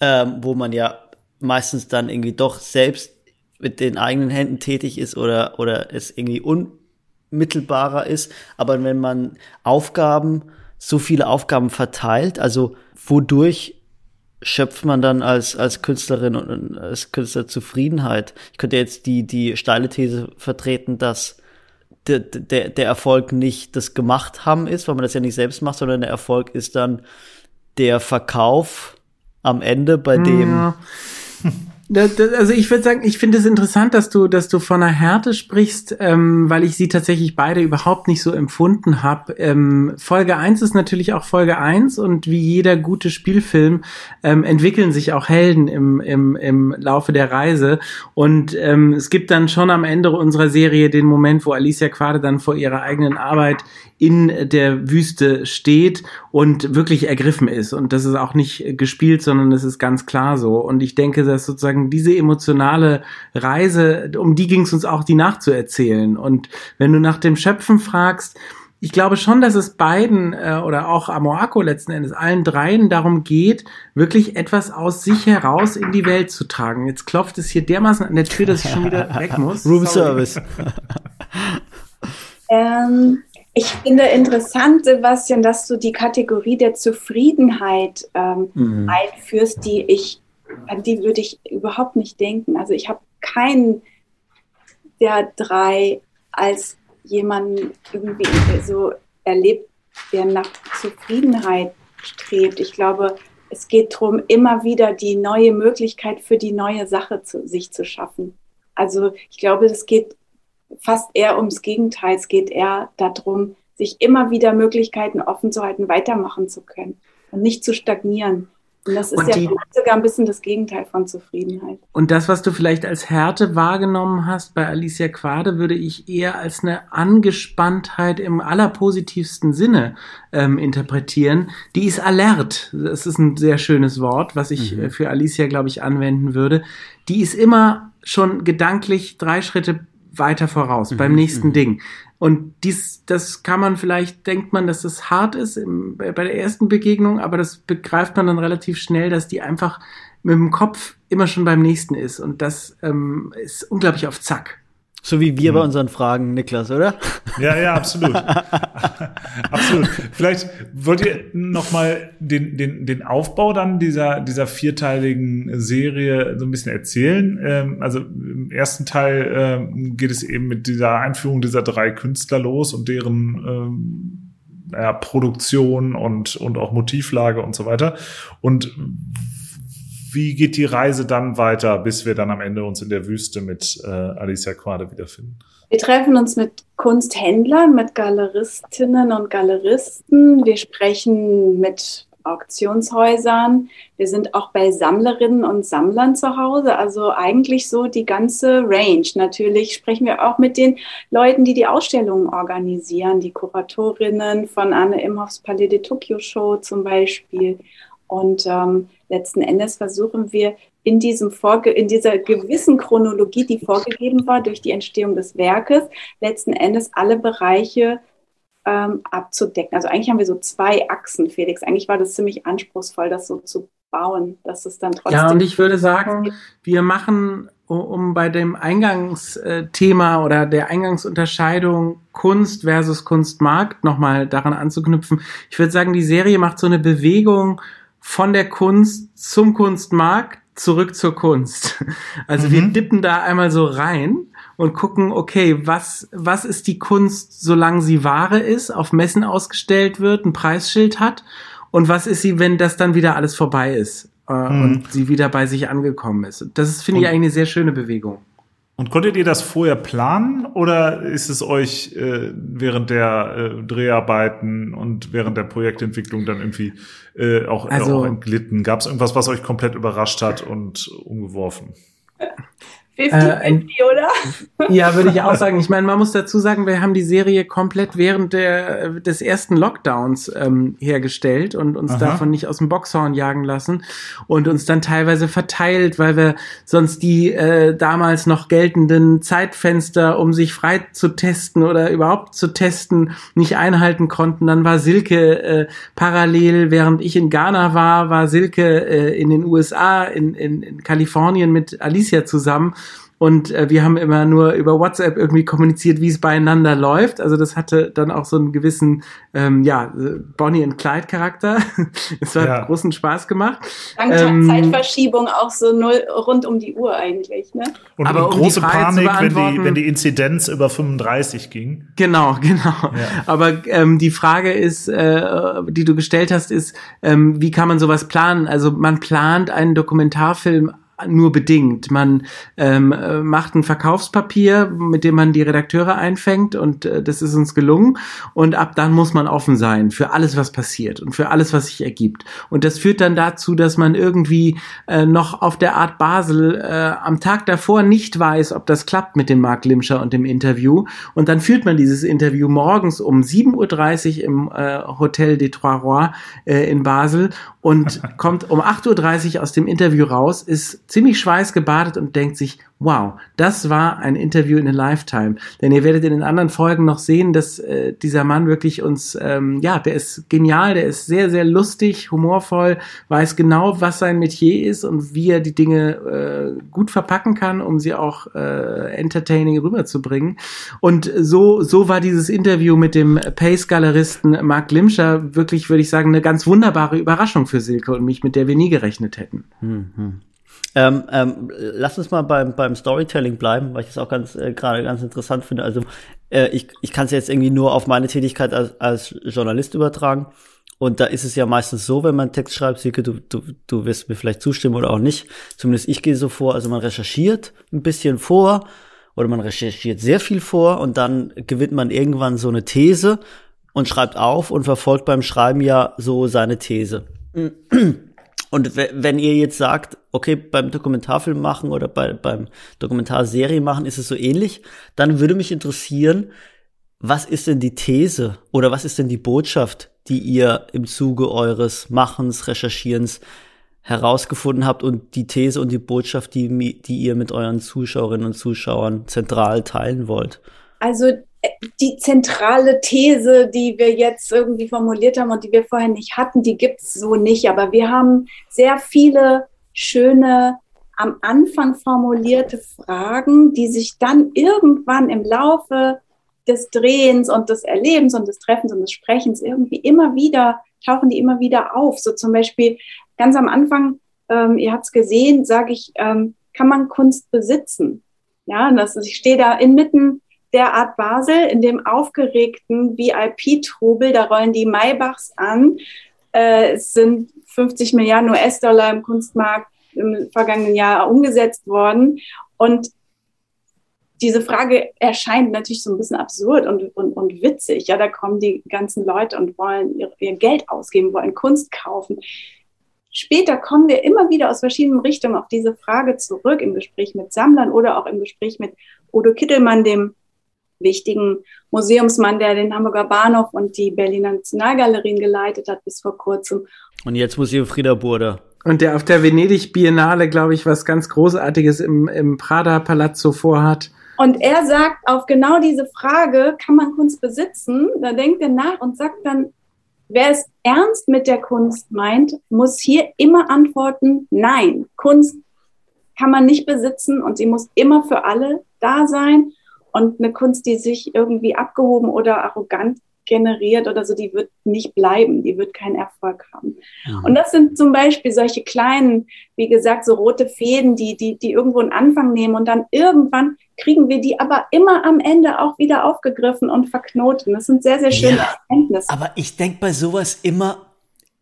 ähm, wo man ja meistens dann irgendwie doch selbst mit den eigenen Händen tätig ist oder, oder es irgendwie unmittelbarer ist. Aber wenn man Aufgaben, so viele Aufgaben verteilt, also wodurch schöpft man dann als, als Künstlerin und als Künstler Zufriedenheit? Ich könnte jetzt die, die steile These vertreten, dass der, der, der Erfolg nicht das gemacht haben ist, weil man das ja nicht selbst macht, sondern der Erfolg ist dann der Verkauf am Ende, bei dem ja. Das, das, also ich würde sagen, ich finde es interessant, dass du, dass du von einer Härte sprichst, ähm, weil ich sie tatsächlich beide überhaupt nicht so empfunden habe. Ähm, Folge 1 ist natürlich auch Folge 1 und wie jeder gute Spielfilm ähm, entwickeln sich auch Helden im, im, im Laufe der Reise. Und ähm, es gibt dann schon am Ende unserer Serie den Moment, wo Alicia Quade dann vor ihrer eigenen Arbeit in der Wüste steht und wirklich ergriffen ist. Und das ist auch nicht gespielt, sondern das ist ganz klar so. Und ich denke, dass sozusagen diese emotionale Reise, um die ging es uns auch, die nachzuerzählen. Und wenn du nach dem Schöpfen fragst, ich glaube schon, dass es beiden äh, oder auch Amoako letzten Endes allen dreien darum geht, wirklich etwas aus sich heraus in die Welt zu tragen. Jetzt klopft es hier dermaßen an der Tür, dass ich schon wieder weg muss. Room Service. ähm, ich finde interessant, Sebastian, dass du die Kategorie der Zufriedenheit ähm, mhm. einführst, die ich, an die würde ich überhaupt nicht denken. Also ich habe keinen der drei als jemanden irgendwie so erlebt, der nach Zufriedenheit strebt. Ich glaube, es geht darum, immer wieder die neue Möglichkeit für die neue Sache zu, sich zu schaffen. Also ich glaube, es geht fast eher ums Gegenteil. Es geht eher darum, sich immer wieder Möglichkeiten offen zu halten, weitermachen zu können und nicht zu stagnieren. Und das ist und ja die, sogar ein bisschen das Gegenteil von Zufriedenheit. Und das, was du vielleicht als Härte wahrgenommen hast bei Alicia Quade, würde ich eher als eine Angespanntheit im allerpositivsten Sinne ähm, interpretieren. Die ist alert. Das ist ein sehr schönes Wort, was ich mhm. Äh, für Alicia, glaube ich, anwenden würde. Die ist immer schon gedanklich drei Schritte weiter voraus mhm. beim nächsten mhm. Ding. Und dies, das kann man vielleicht, denkt man, dass das hart ist im, bei der ersten Begegnung, aber das begreift man dann relativ schnell, dass die einfach mit dem Kopf immer schon beim nächsten ist. Und das ähm, ist unglaublich auf Zack. So wie wir hm. bei unseren Fragen, Niklas, oder? Ja, ja, absolut. absolut. Vielleicht wollt ihr noch mal den, den, den Aufbau dann dieser, dieser vierteiligen Serie so ein bisschen erzählen. Ähm, also im ersten Teil ähm, geht es eben mit dieser Einführung dieser drei Künstler los und deren ähm, ja, Produktion und, und auch Motivlage und so weiter. Und wie geht die Reise dann weiter, bis wir dann am Ende uns in der Wüste mit äh, Alicia Quade wiederfinden? Wir treffen uns mit Kunsthändlern, mit Galeristinnen und Galeristen. Wir sprechen mit Auktionshäusern. Wir sind auch bei Sammlerinnen und Sammlern zu Hause. Also eigentlich so die ganze Range. Natürlich sprechen wir auch mit den Leuten, die die Ausstellungen organisieren, die Kuratorinnen von Anne Imhoffs Palais de Tokyo Show zum Beispiel. Und ähm, letzten Endes versuchen wir in, diesem Vorge in dieser gewissen Chronologie, die vorgegeben war durch die Entstehung des Werkes, letzten Endes alle Bereiche ähm, abzudecken. Also eigentlich haben wir so zwei Achsen, Felix. Eigentlich war das ziemlich anspruchsvoll, das so zu bauen, dass es dann trotzdem. Ja, und ich würde sagen, wir machen, um bei dem Eingangsthema oder der Eingangsunterscheidung Kunst versus Kunstmarkt nochmal daran anzuknüpfen. Ich würde sagen, die Serie macht so eine Bewegung von der Kunst zum Kunstmarkt zurück zur Kunst. Also mhm. wir dippen da einmal so rein und gucken, okay, was, was ist die Kunst, solange sie Ware ist, auf Messen ausgestellt wird, ein Preisschild hat? Und was ist sie, wenn das dann wieder alles vorbei ist äh, mhm. und sie wieder bei sich angekommen ist? Das ist, finde ich, eigentlich eine sehr schöne Bewegung. Und konntet ihr das vorher planen oder ist es euch äh, während der äh, Dreharbeiten und während der Projektentwicklung dann irgendwie äh, auch, also, auch entglitten? Gab es irgendwas, was euch komplett überrascht hat und umgeworfen? 50-50, äh, oder? Ja, würde ich auch sagen. Ich meine, man muss dazu sagen, wir haben die Serie komplett während der, des ersten Lockdowns ähm, hergestellt und uns Aha. davon nicht aus dem Boxhorn jagen lassen und uns dann teilweise verteilt, weil wir sonst die äh, damals noch geltenden Zeitfenster, um sich frei zu testen oder überhaupt zu testen, nicht einhalten konnten. Dann war Silke äh, parallel, während ich in Ghana war, war Silke äh, in den USA, in, in, in Kalifornien mit Alicia zusammen und äh, wir haben immer nur über WhatsApp irgendwie kommuniziert, wie es beieinander läuft. Also das hatte dann auch so einen gewissen, ähm, ja, Bonnie und Clyde Charakter. es hat ja. großen Spaß gemacht. Dank ähm, Zeitverschiebung auch so null rund um die Uhr eigentlich, ne? Und, Aber um große Panik, wenn die, wenn die Inzidenz über 35 ging. Genau, genau. Ja. Aber ähm, die Frage ist, äh, die du gestellt hast, ist, ähm, wie kann man sowas planen? Also man plant einen Dokumentarfilm nur bedingt. Man ähm, äh, macht ein Verkaufspapier, mit dem man die Redakteure einfängt und äh, das ist uns gelungen. Und ab dann muss man offen sein für alles, was passiert und für alles, was sich ergibt. Und das führt dann dazu, dass man irgendwie äh, noch auf der Art Basel äh, am Tag davor nicht weiß, ob das klappt mit dem Mark Limscher und dem Interview. Und dann führt man dieses Interview morgens um 7.30 Uhr im äh, Hotel des Trois Rois äh, in Basel und kommt um 8.30 Uhr aus dem Interview raus, ist ziemlich schweißgebadet und denkt sich, wow, das war ein Interview in a Lifetime. Denn ihr werdet in den anderen Folgen noch sehen, dass äh, dieser Mann wirklich uns, ähm, ja, der ist genial, der ist sehr, sehr lustig, humorvoll, weiß genau, was sein Metier ist und wie er die Dinge äh, gut verpacken kann, um sie auch äh, entertaining rüberzubringen. Und so, so war dieses Interview mit dem Pace-Galeristen Mark Limscher wirklich, würde ich sagen, eine ganz wunderbare Überraschung für Silke und mich, mit der wir nie gerechnet hätten. Mhm. Ähm, ähm, lass uns mal beim, beim Storytelling bleiben, weil ich das auch ganz äh, gerade ganz interessant finde. Also äh, ich, ich kann es jetzt irgendwie nur auf meine Tätigkeit als, als Journalist übertragen. Und da ist es ja meistens so, wenn man Text schreibt, Silke, du, du, du wirst mir vielleicht zustimmen oder auch nicht. Zumindest ich gehe so vor, also man recherchiert ein bisschen vor oder man recherchiert sehr viel vor und dann gewinnt man irgendwann so eine These und schreibt auf und verfolgt beim Schreiben ja so seine These. Und wenn ihr jetzt sagt, okay, beim Dokumentarfilm machen oder bei, beim Dokumentarserie machen ist es so ähnlich, dann würde mich interessieren, was ist denn die These oder was ist denn die Botschaft, die ihr im Zuge eures Machens, Recherchierens herausgefunden habt und die These und die Botschaft, die, die ihr mit euren Zuschauerinnen und Zuschauern zentral teilen wollt? Also die zentrale These, die wir jetzt irgendwie formuliert haben und die wir vorher nicht hatten, die gibt es so nicht. Aber wir haben sehr viele schöne am Anfang formulierte Fragen, die sich dann irgendwann im Laufe des Drehens und des Erlebens und des Treffens und des Sprechens irgendwie immer wieder, tauchen die immer wieder auf. So zum Beispiel ganz am Anfang, ähm, ihr habt es gesehen, sage ich, ähm, kann man Kunst besitzen? Ja, das ich stehe da inmitten der Art Basel, in dem aufgeregten VIP-Trubel, da rollen die Maybachs an. Äh, es sind 50 Milliarden US-Dollar im Kunstmarkt im vergangenen Jahr umgesetzt worden. Und diese Frage erscheint natürlich so ein bisschen absurd und, und, und witzig. Ja, da kommen die ganzen Leute und wollen ihr, ihr Geld ausgeben, wollen Kunst kaufen. Später kommen wir immer wieder aus verschiedenen Richtungen auf diese Frage zurück, im Gespräch mit Sammlern oder auch im Gespräch mit Udo Kittelmann, dem wichtigen Museumsmann, der den Hamburger Bahnhof und die Berliner Nationalgalerien geleitet hat bis vor kurzem. Und jetzt Museum Frieder Burda. Und der auf der Venedig Biennale, glaube ich, was ganz Großartiges im, im Prada Palazzo vorhat. Und er sagt auf genau diese Frage, kann man Kunst besitzen? Da denkt er nach und sagt dann, wer es ernst mit der Kunst meint, muss hier immer antworten, nein, Kunst kann man nicht besitzen und sie muss immer für alle da sein. Und eine Kunst, die sich irgendwie abgehoben oder arrogant generiert oder so, die wird nicht bleiben, die wird keinen Erfolg haben. Mhm. Und das sind zum Beispiel solche kleinen, wie gesagt, so rote Fäden, die, die, die irgendwo einen Anfang nehmen und dann irgendwann kriegen wir die aber immer am Ende auch wieder aufgegriffen und verknoten. Das sind sehr, sehr schöne ja, Erkenntnisse. Aber ich denke bei sowas immer,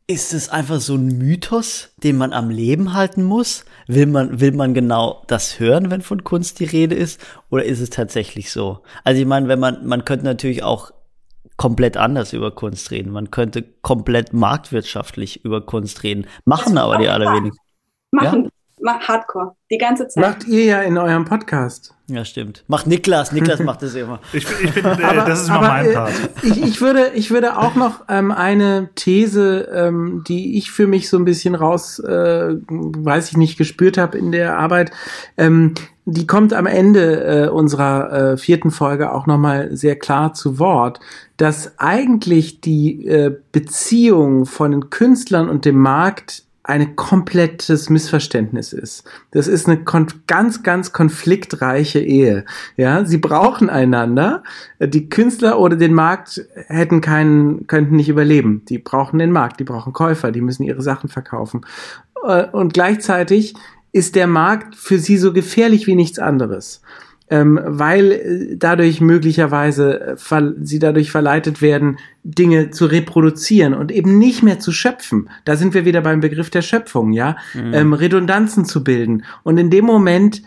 ist es einfach so ein Mythos, den man am Leben halten muss? Will man, will man genau das hören, wenn von Kunst die Rede ist? Oder ist es tatsächlich so? Also ich meine, wenn man, man könnte natürlich auch komplett anders über Kunst reden. Man könnte komplett marktwirtschaftlich über Kunst reden. Machen aber die allerwenigsten. Machen. Ja? Hardcore. Die ganze Zeit. Macht ihr ja in eurem Podcast. Ja, stimmt. Macht Niklas. Niklas macht das immer. Ich, ich bin, äh, aber, das ist immer mein äh, Part. Ich, ich, würde, ich würde auch noch ähm, eine These, ähm, die ich für mich so ein bisschen raus, äh, weiß ich nicht, gespürt habe in der Arbeit. Ähm, die kommt am Ende äh, unserer äh, vierten Folge auch nochmal sehr klar zu Wort, dass eigentlich die äh, Beziehung von den Künstlern und dem Markt ein komplettes Missverständnis ist. Das ist eine ganz, ganz konfliktreiche Ehe. Ja, sie brauchen einander. Die Künstler oder den Markt hätten keinen, könnten nicht überleben. Die brauchen den Markt, die brauchen Käufer, die müssen ihre Sachen verkaufen. Äh, und gleichzeitig ist der Markt für sie so gefährlich wie nichts anderes ähm, weil äh, dadurch möglicherweise äh, sie dadurch verleitet werden, Dinge zu reproduzieren und eben nicht mehr zu schöpfen. Da sind wir wieder beim Begriff der Schöpfung, ja, mhm. ähm, Redundanzen zu bilden. Und in dem Moment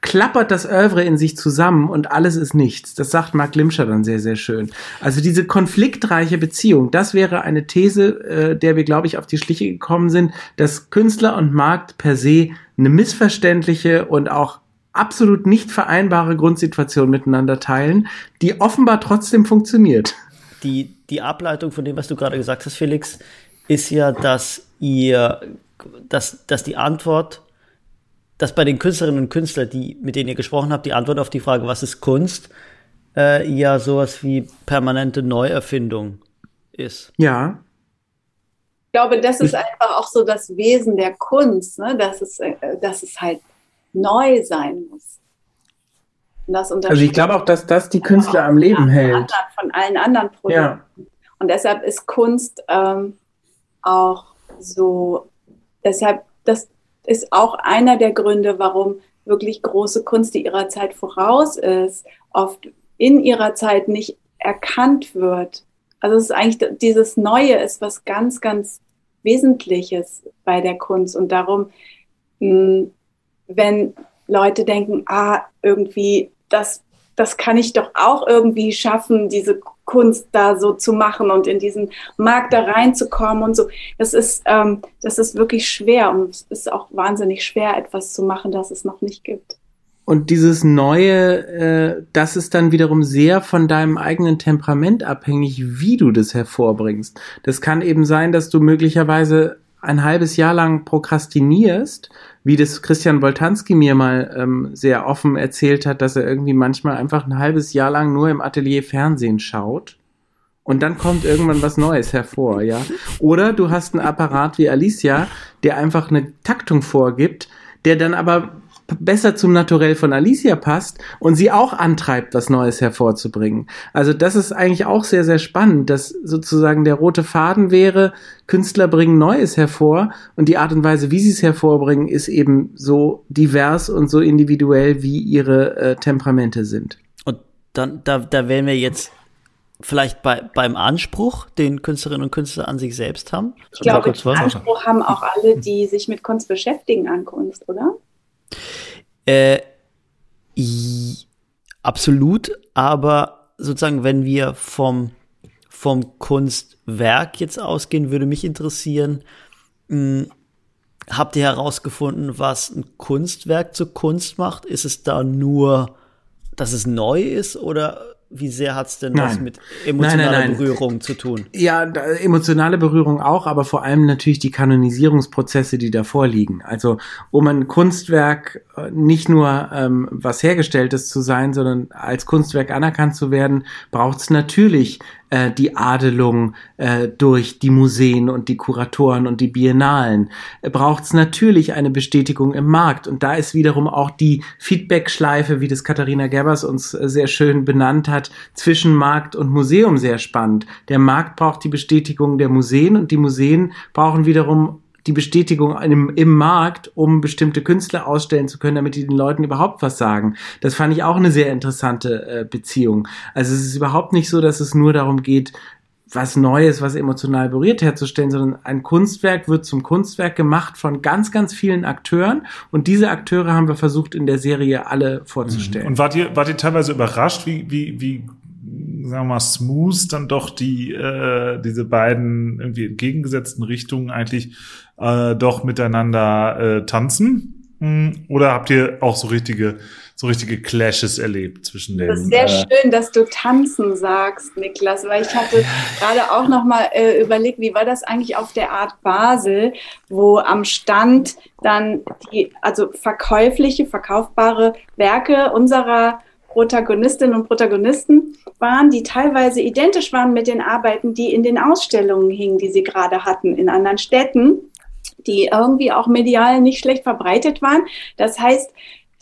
klappert das Oeuvre in sich zusammen und alles ist nichts. Das sagt Mark Limscher dann sehr, sehr schön. Also diese konfliktreiche Beziehung, das wäre eine These, äh, der wir, glaube ich, auf die Schliche gekommen sind, dass Künstler und Markt per se eine missverständliche und auch absolut nicht vereinbare Grundsituation miteinander teilen, die offenbar trotzdem funktioniert. Die, die Ableitung von dem, was du gerade gesagt hast, Felix, ist ja, dass ihr, dass, dass die Antwort, dass bei den Künstlerinnen und Künstlern, die, mit denen ihr gesprochen habt, die Antwort auf die Frage, was ist Kunst, äh, ja sowas wie permanente Neuerfindung ist. Ja. Ich glaube, das ist einfach auch so das Wesen der Kunst, ne? dass, es, äh, dass es halt neu sein muss. also ich glaube auch, dass das die Künstler am Leben hält. Anderen, von allen anderen Produkten. Ja. Und deshalb ist Kunst ähm, auch so, deshalb, das ist auch einer der Gründe, warum wirklich große Kunst, die ihrer Zeit voraus ist, oft in ihrer Zeit nicht erkannt wird. Also es ist eigentlich dieses Neue ist was ganz, ganz Wesentliches bei der Kunst und darum mh, hm, wenn Leute denken, ah, irgendwie, das das kann ich doch auch irgendwie schaffen, diese Kunst da so zu machen und in diesen Markt da reinzukommen und so. Das ist, ähm, das ist wirklich schwer und es ist auch wahnsinnig schwer, etwas zu machen, das es noch nicht gibt. Und dieses Neue, äh, das ist dann wiederum sehr von deinem eigenen Temperament abhängig, wie du das hervorbringst. Das kann eben sein, dass du möglicherweise ein halbes Jahr lang prokrastinierst, wie das Christian Boltanski mir mal ähm, sehr offen erzählt hat, dass er irgendwie manchmal einfach ein halbes Jahr lang nur im Atelier Fernsehen schaut. Und dann kommt irgendwann was Neues hervor, ja. Oder du hast einen Apparat wie Alicia, der einfach eine Taktung vorgibt, der dann aber besser zum Naturell von Alicia passt und sie auch antreibt, was Neues hervorzubringen. Also das ist eigentlich auch sehr, sehr spannend, dass sozusagen der rote Faden wäre, Künstler bringen Neues hervor und die Art und Weise, wie sie es hervorbringen, ist eben so divers und so individuell, wie ihre äh, Temperamente sind. Und dann, da, da wären wir jetzt vielleicht bei, beim Anspruch, den Künstlerinnen und Künstler an sich selbst haben. Ich glaube, den Anspruch haben auch alle, die sich mit Kunst beschäftigen an Kunst, oder? Äh, absolut, aber sozusagen, wenn wir vom, vom Kunstwerk jetzt ausgehen, würde mich interessieren, mh, hm, habt ihr herausgefunden, was ein Kunstwerk zur Kunst macht? Ist es da nur, dass es neu ist oder wie sehr hat's denn nein. was mit emotionaler nein, nein, Berührung zu tun? Ja, da, emotionale Berührung auch, aber vor allem natürlich die Kanonisierungsprozesse, die davor liegen. Also um ein Kunstwerk äh, nicht nur ähm, was hergestelltes zu sein, sondern als Kunstwerk anerkannt zu werden, braucht es natürlich äh, die Adelung äh, durch die Museen und die Kuratoren und die Biennalen, äh, braucht es natürlich eine Bestätigung im Markt. Und da ist wiederum auch die Feedback-Schleife, wie das Katharina Gerbers uns äh, sehr schön benannt hat, zwischen Markt und Museum sehr spannend. Der Markt braucht die Bestätigung der Museen und die Museen brauchen wiederum die Bestätigung im, im Markt, um bestimmte Künstler ausstellen zu können, damit die den Leuten überhaupt was sagen. Das fand ich auch eine sehr interessante äh, Beziehung. Also es ist überhaupt nicht so, dass es nur darum geht, was Neues, was emotional berührt herzustellen, sondern ein Kunstwerk wird zum Kunstwerk gemacht von ganz, ganz vielen Akteuren und diese Akteure haben wir versucht in der Serie alle vorzustellen. Und wart ihr, wart ihr teilweise überrascht, wie, wie, wie sagen wir mal, smooth dann doch die, äh, diese beiden irgendwie entgegengesetzten Richtungen eigentlich äh, doch miteinander äh, tanzen? Hm, oder habt ihr auch so richtige, so richtige Clashes erlebt zwischen den? Das ist sehr äh, schön, dass du tanzen sagst, Niklas, weil ich hatte gerade auch noch mal äh, überlegt, wie war das eigentlich auf der Art Basel, wo am Stand dann die, also verkäufliche, verkaufbare Werke unserer Protagonistinnen und Protagonisten waren, die teilweise identisch waren mit den Arbeiten, die in den Ausstellungen hingen, die sie gerade hatten in anderen Städten, die irgendwie auch medial nicht schlecht verbreitet waren. Das heißt,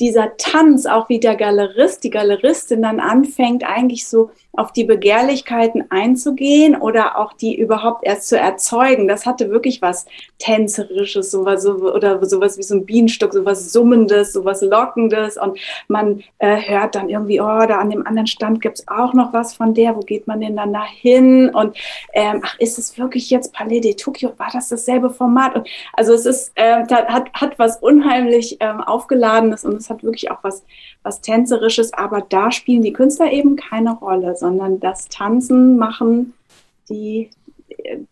dieser Tanz, auch wie der Galerist, die Galeristin dann anfängt, eigentlich so auf die Begehrlichkeiten einzugehen oder auch die überhaupt erst zu erzeugen. Das hatte wirklich was Tänzerisches, sowas, so, oder sowas wie so ein Bienenstück, sowas Summendes, sowas Lockendes. Und man äh, hört dann irgendwie, oh, da an dem anderen Stand gibt's auch noch was von der, wo geht man denn dann da hin? Und ähm, ach, ist es wirklich jetzt Palais de Tokyo? War das dasselbe Format? Und, also es ist, äh, hat, hat was unheimlich ähm, Aufgeladenes und es hat wirklich auch was, was Tänzerisches, aber da spielen die Künstler eben keine Rolle, sondern das Tanzen machen die,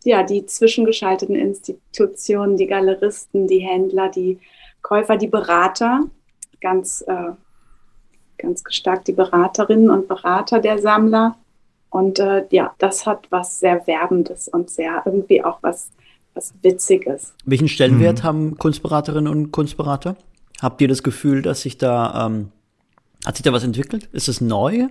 ja, die zwischengeschalteten Institutionen, die Galeristen, die Händler, die Käufer, die Berater, ganz, äh, ganz stark die Beraterinnen und Berater der Sammler. Und äh, ja, das hat was sehr Werbendes und sehr irgendwie auch was, was Witziges. Welchen Stellenwert mhm. haben Kunstberaterinnen und Kunstberater? Habt ihr das Gefühl, dass sich da, ähm, hat sich da was entwickelt? Ist es neu?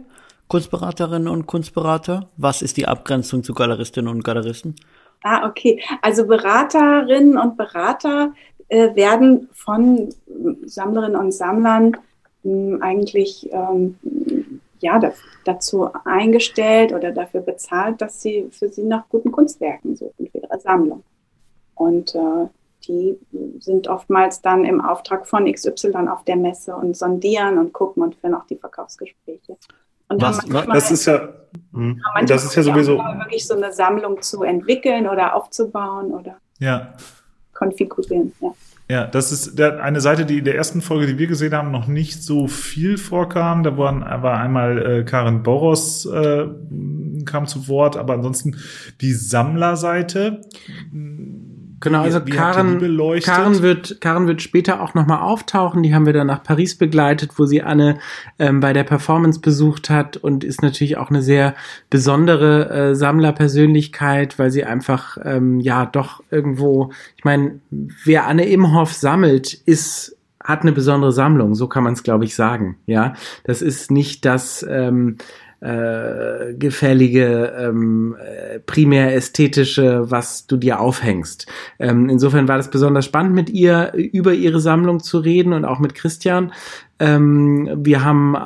Kunstberaterinnen und Kunstberater? Was ist die Abgrenzung zu Galeristinnen und Galeristen? Ah, okay. Also Beraterinnen und Berater äh, werden von Sammlerinnen und Sammlern mh, eigentlich ähm, ja, dazu eingestellt oder dafür bezahlt, dass sie für sie nach guten Kunstwerken suchen für ihre Sammlung. Und äh, die sind oftmals dann im Auftrag von XY auf der Messe und sondieren und gucken und führen auch die Verkaufsgespräche. Und was, das ist ja, hm. das ist ja sowieso wirklich so eine Sammlung zu entwickeln oder aufzubauen oder ja. konfigurieren. Ja. Ja, das ist der, eine Seite, die in der ersten Folge, die wir gesehen haben, noch nicht so viel vorkam. Da waren, war einmal äh, Karin Boros äh, kam zu Wort, aber ansonsten die Sammlerseite. Genau, also wie, wie Karen, Karen wird, Karen wird später auch nochmal auftauchen. Die haben wir dann nach Paris begleitet, wo sie Anne ähm, bei der Performance besucht hat und ist natürlich auch eine sehr besondere äh, Sammlerpersönlichkeit, weil sie einfach ähm, ja doch irgendwo, ich meine, wer Anne Imhoff sammelt, ist hat eine besondere Sammlung, so kann man es, glaube ich, sagen. Ja, das ist nicht das ähm, äh, gefällige, ähm, äh, primär ästhetische, was du dir aufhängst. Ähm, insofern war das besonders spannend, mit ihr über ihre Sammlung zu reden und auch mit Christian, ähm, wir haben äh,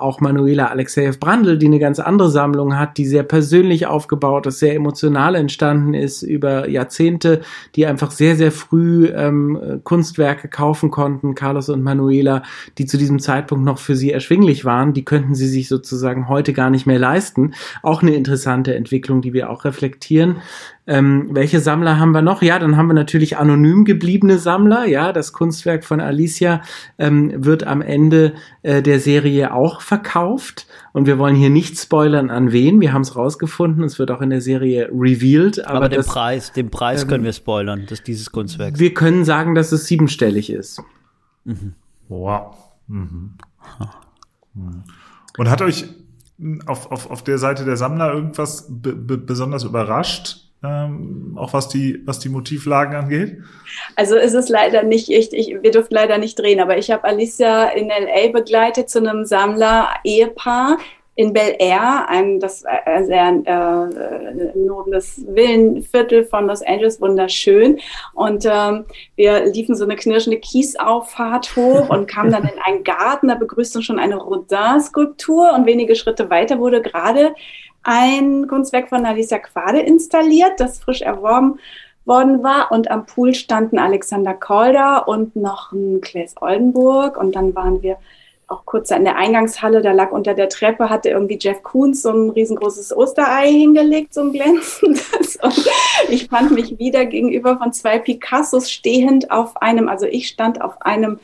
auch Manuela Alexejew Brandl, die eine ganz andere Sammlung hat, die sehr persönlich aufgebaut ist, sehr emotional entstanden ist über Jahrzehnte, die einfach sehr, sehr früh ähm, Kunstwerke kaufen konnten, Carlos und Manuela, die zu diesem Zeitpunkt noch für sie erschwinglich waren. Die könnten sie sich sozusagen heute gar nicht mehr leisten. Auch eine interessante Entwicklung, die wir auch reflektieren. Ähm, welche Sammler haben wir noch? Ja, dann haben wir natürlich anonym gebliebene Sammler. Ja, das Kunstwerk von Alicia ähm, wird am Ende äh, der Serie auch verkauft. Und wir wollen hier nicht spoilern, an wen. Wir haben es rausgefunden. Es wird auch in der Serie revealed. Aber, aber den das, Preis, den Preis ähm, können wir spoilern, dass dieses Kunstwerk. Wir können sagen, dass es siebenstellig ist. Mhm. Wow. Mhm. Und hat euch auf, auf, auf der Seite der Sammler irgendwas besonders überrascht? Ähm, auch was die, was die Motivlagen angeht? Also ist es leider nicht, ich, ich, wir dürfen leider nicht drehen, aber ich habe Alicia in LA begleitet zu einem Sammler-Ehepaar in Bel Air, ein das äh, sehr äh, nobles Villenviertel von Los Angeles, wunderschön. Und ähm, wir liefen so eine knirschende Kiesauffahrt hoch und kamen dann in einen Garten. Da begrüßte uns schon eine Rodin-Skulptur und wenige Schritte weiter wurde gerade ein Kunstwerk von Alicia Quade installiert, das frisch erworben worden war. Und am Pool standen Alexander Kolder und noch ein Klaes Oldenburg. Und dann waren wir auch kurz in der Eingangshalle, da lag unter der Treppe, hatte irgendwie Jeff Koons so ein riesengroßes Osterei hingelegt, so ein glänzendes. Und ich fand mich wieder gegenüber von zwei Picassos stehend auf einem, also ich stand auf einem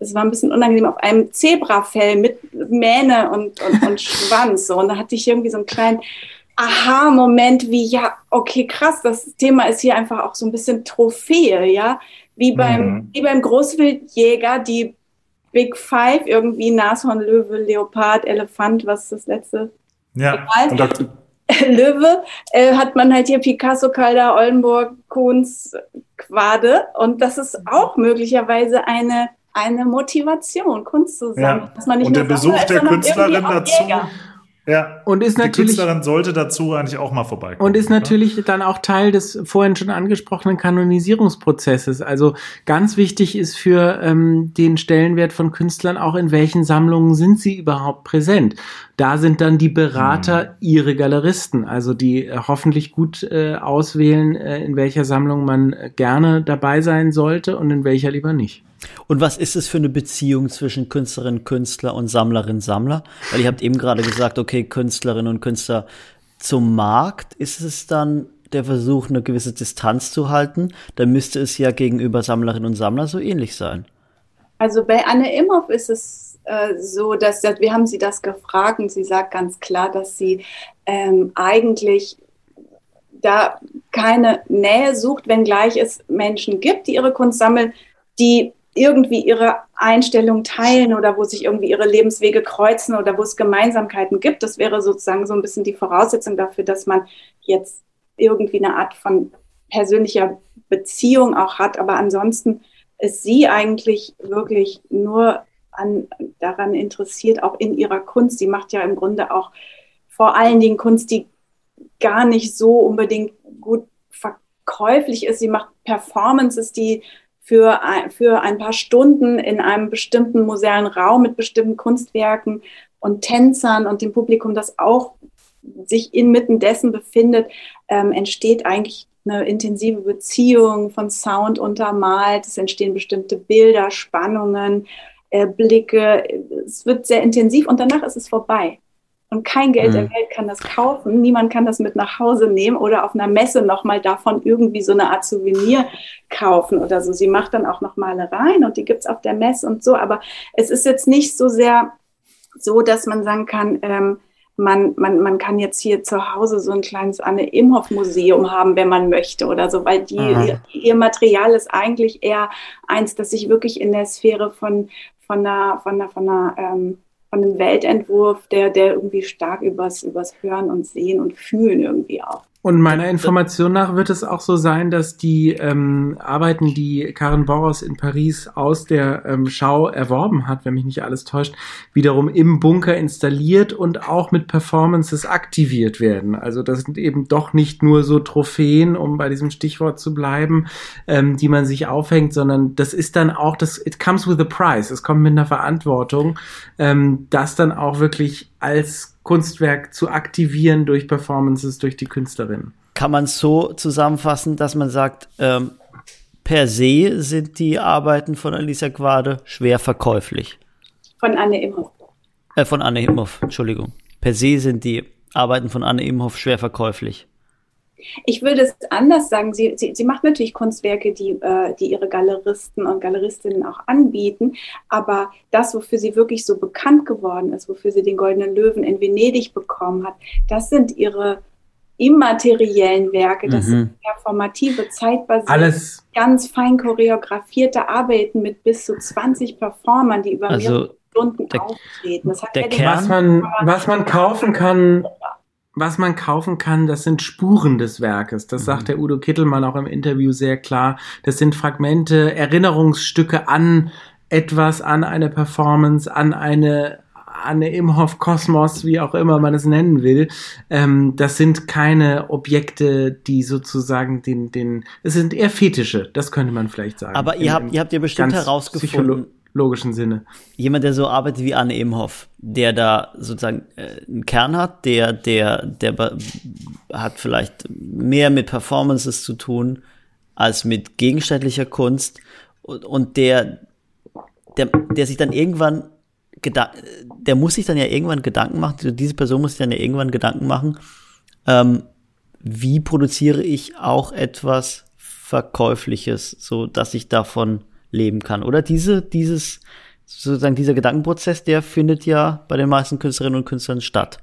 es war ein bisschen unangenehm, auf einem Zebrafell mit Mähne und, und, und Schwanz. So. Und da hatte ich irgendwie so einen kleinen Aha-Moment wie, ja, okay, krass, das Thema ist hier einfach auch so ein bisschen Trophäe, ja. Wie beim, mhm. wie beim Großwildjäger, die Big Five, irgendwie Nashorn, Löwe, Leopard, Elefant, was ist das letzte? Ja, Löwe äh, hat man halt hier Picasso, Calder, Oldenburg, Kunz, Quade. Und das ist auch möglicherweise eine eine Motivation, Kunst zu sammeln. Ja. und der Besuch der Künstlerin dazu. Jäger. Ja. Und ist natürlich, die Künstlerin sollte dazu eigentlich auch mal vorbeikommen. Und ist natürlich ne? dann auch Teil des vorhin schon angesprochenen Kanonisierungsprozesses. Also ganz wichtig ist für ähm, den Stellenwert von Künstlern auch, in welchen Sammlungen sind sie überhaupt präsent. Da sind dann die Berater hm. ihre Galeristen, also die äh, hoffentlich gut äh, auswählen, äh, in welcher Sammlung man äh, gerne dabei sein sollte und in welcher lieber nicht. Und was ist es für eine Beziehung zwischen Künstlerin, Künstler und Sammlerin, Sammler? Weil ihr habt eben gerade gesagt, okay, Künstlerinnen und Künstler zum Markt. Ist es dann der Versuch, eine gewisse Distanz zu halten? Dann müsste es ja gegenüber Sammlerinnen und Sammler so ähnlich sein. Also bei Anne Imhoff ist es äh, so, dass wir haben sie das gefragt und sie sagt ganz klar, dass sie ähm, eigentlich da keine Nähe sucht, wenngleich es Menschen gibt, die ihre Kunst sammeln, die irgendwie ihre Einstellung teilen oder wo sich irgendwie ihre Lebenswege kreuzen oder wo es Gemeinsamkeiten gibt. Das wäre sozusagen so ein bisschen die Voraussetzung dafür, dass man jetzt irgendwie eine Art von persönlicher Beziehung auch hat. Aber ansonsten ist sie eigentlich wirklich nur an, daran interessiert, auch in ihrer Kunst. Sie macht ja im Grunde auch vor allen Dingen Kunst, die gar nicht so unbedingt gut verkäuflich ist. Sie macht Performances, die für ein, für ein paar Stunden in einem bestimmten musealen Raum mit bestimmten Kunstwerken und Tänzern und dem Publikum, das auch sich inmitten dessen befindet, ähm, entsteht eigentlich eine intensive Beziehung von Sound untermalt. Es entstehen bestimmte Bilder, Spannungen, äh, Blicke. Es wird sehr intensiv und danach ist es vorbei. Und kein Geld mhm. der Welt kann das kaufen. Niemand kann das mit nach Hause nehmen oder auf einer Messe nochmal davon irgendwie so eine Art Souvenir kaufen oder so. Sie macht dann auch noch Malereien und die gibt's auf der Messe und so. Aber es ist jetzt nicht so sehr so, dass man sagen kann, ähm, man, man, man kann jetzt hier zu Hause so ein kleines Anne Imhoff Museum haben, wenn man möchte oder so, weil die, ihr, ihr, Material ist eigentlich eher eins, das sich wirklich in der Sphäre von, von einer, von einer, von einer ähm, von einem Weltentwurf, der, der irgendwie stark übers, übers Hören und Sehen und Fühlen irgendwie auch und meiner Information nach wird es auch so sein, dass die ähm, Arbeiten, die Karen Boros in Paris aus der ähm, Schau erworben hat, wenn mich nicht alles täuscht, wiederum im Bunker installiert und auch mit Performances aktiviert werden. Also das sind eben doch nicht nur so Trophäen, um bei diesem Stichwort zu bleiben, ähm, die man sich aufhängt, sondern das ist dann auch das, it comes with a price. Es kommt mit einer Verantwortung, ähm, das dann auch wirklich als Kunstwerk zu aktivieren durch Performances, durch die Künstlerin. Kann man so zusammenfassen, dass man sagt, ähm, per se sind die Arbeiten von Alicia Quade schwer verkäuflich? Von Anne Imhoff. Äh, von Anne Imhoff, Entschuldigung. Per se sind die Arbeiten von Anne Imhoff schwer verkäuflich. Ich würde es anders sagen. Sie, sie, sie macht natürlich Kunstwerke, die, äh, die ihre Galeristen und Galeristinnen auch anbieten. Aber das, wofür sie wirklich so bekannt geworden ist, wofür sie den Goldenen Löwen in Venedig bekommen hat, das sind ihre immateriellen Werke. Das mhm. sind performative, zeitbasierte, Alles. ganz fein choreografierte Arbeiten mit bis zu 20 Performern, die über also mehrere Stunden der, auftreten. Das hat der Kern, was man, was man kaufen kann, was man kaufen kann, das sind Spuren des Werkes. Das mhm. sagt der Udo Kittelmann auch im Interview sehr klar. Das sind Fragmente, Erinnerungsstücke an etwas, an eine Performance, an eine Anne Imhoff Kosmos, wie auch immer man es nennen will. Ähm, das sind keine Objekte, die sozusagen den, den, es sind eher Fetische, das könnte man vielleicht sagen. Aber ihr habt, ihr habt ja bestimmt herausgefunden, logischen Sinne. Jemand, der so arbeitet wie Anne Imhoff, der da sozusagen äh, einen Kern hat, der, der, der hat vielleicht mehr mit Performances zu tun als mit gegenständlicher Kunst und, und der, der, der sich dann irgendwann der muss sich dann ja irgendwann Gedanken machen, diese Person muss sich dann ja irgendwann Gedanken machen, ähm, wie produziere ich auch etwas Verkäufliches, so dass ich davon leben kann. Oder diese, dieses, sozusagen dieser Gedankenprozess, der findet ja bei den meisten Künstlerinnen und Künstlern statt.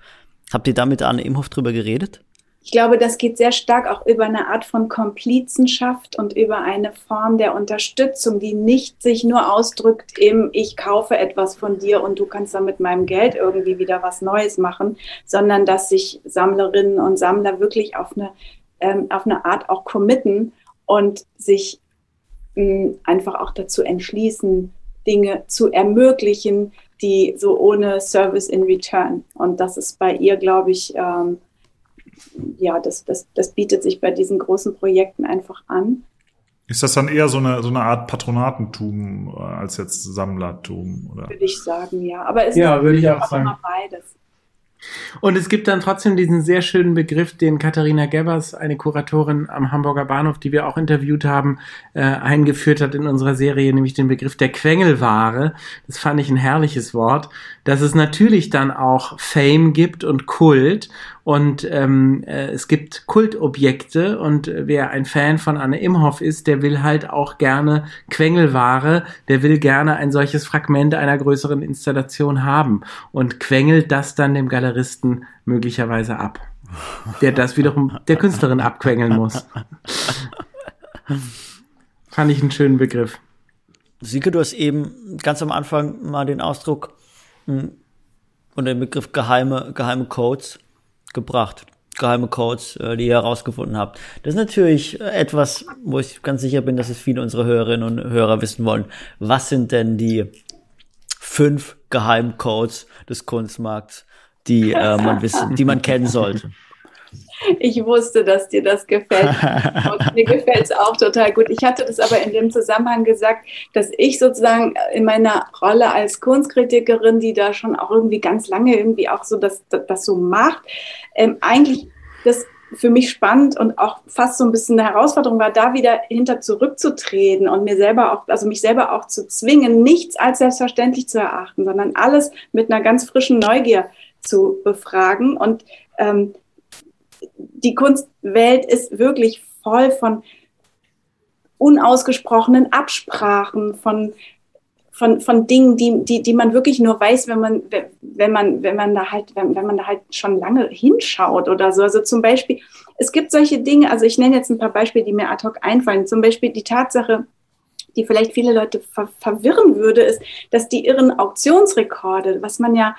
Habt ihr da mit Anne Imhoff drüber geredet? Ich glaube, das geht sehr stark auch über eine Art von Komplizenschaft und über eine Form der Unterstützung, die nicht sich nur ausdrückt im Ich kaufe etwas von dir und du kannst dann mit meinem Geld irgendwie wieder was Neues machen, sondern dass sich Sammlerinnen und Sammler wirklich auf eine, ähm, auf eine Art auch committen und sich einfach auch dazu entschließen, Dinge zu ermöglichen, die so ohne Service in Return. Und das ist bei ihr, glaube ich, ähm, ja, das, das, das bietet sich bei diesen großen Projekten einfach an. Ist das dann eher so eine, so eine Art Patronatentum als jetzt Sammlertum? Oder? Würde ich sagen, ja. Aber es ja, ist auch, auch immer beides. Und es gibt dann trotzdem diesen sehr schönen Begriff, den Katharina Gebbers, eine Kuratorin am Hamburger Bahnhof, die wir auch interviewt haben, äh, eingeführt hat in unserer Serie, nämlich den Begriff der Quengelware. Das fand ich ein herrliches Wort, dass es natürlich dann auch Fame gibt und Kult und ähm, äh, es gibt Kultobjekte und wer ein Fan von Anne Imhoff ist, der will halt auch gerne Quengelware, der will gerne ein solches Fragment einer größeren Installation haben und quengelt das dann dem Galeristen möglicherweise ab, der das wiederum der Künstlerin abquengeln muss. Fand ich einen schönen Begriff. Sieke, du hast eben ganz am Anfang mal den Ausdruck und den Begriff geheime, geheime Codes gebracht. Geheime Codes, äh, die ihr herausgefunden habt. Das ist natürlich etwas, wo ich ganz sicher bin, dass es viele unserer Hörerinnen und Hörer wissen wollen. Was sind denn die fünf Geheimcodes des Kunstmarkts, die äh, man wissen, die man kennen sollte? Ich wusste, dass dir das gefällt. Und mir gefällt es auch total gut. Ich hatte das aber in dem Zusammenhang gesagt, dass ich sozusagen in meiner Rolle als Kunstkritikerin, die da schon auch irgendwie ganz lange irgendwie auch so das, das, das so macht, ähm, eigentlich das für mich spannend und auch fast so ein bisschen eine Herausforderung war, da wieder hinter zurückzutreten und mir selber auch, also mich selber auch zu zwingen, nichts als selbstverständlich zu erachten, sondern alles mit einer ganz frischen Neugier zu befragen. Und ähm, die Kunstwelt ist wirklich voll von unausgesprochenen Absprachen, von, von, von Dingen, die, die, die man wirklich nur weiß, wenn man, wenn man, wenn man da halt, wenn, wenn man da halt schon lange hinschaut oder so. Also zum Beispiel, es gibt solche Dinge, also ich nenne jetzt ein paar Beispiele, die mir ad hoc einfallen. Zum Beispiel die Tatsache, die vielleicht viele Leute ver verwirren würde, ist, dass die irren Auktionsrekorde, was man ja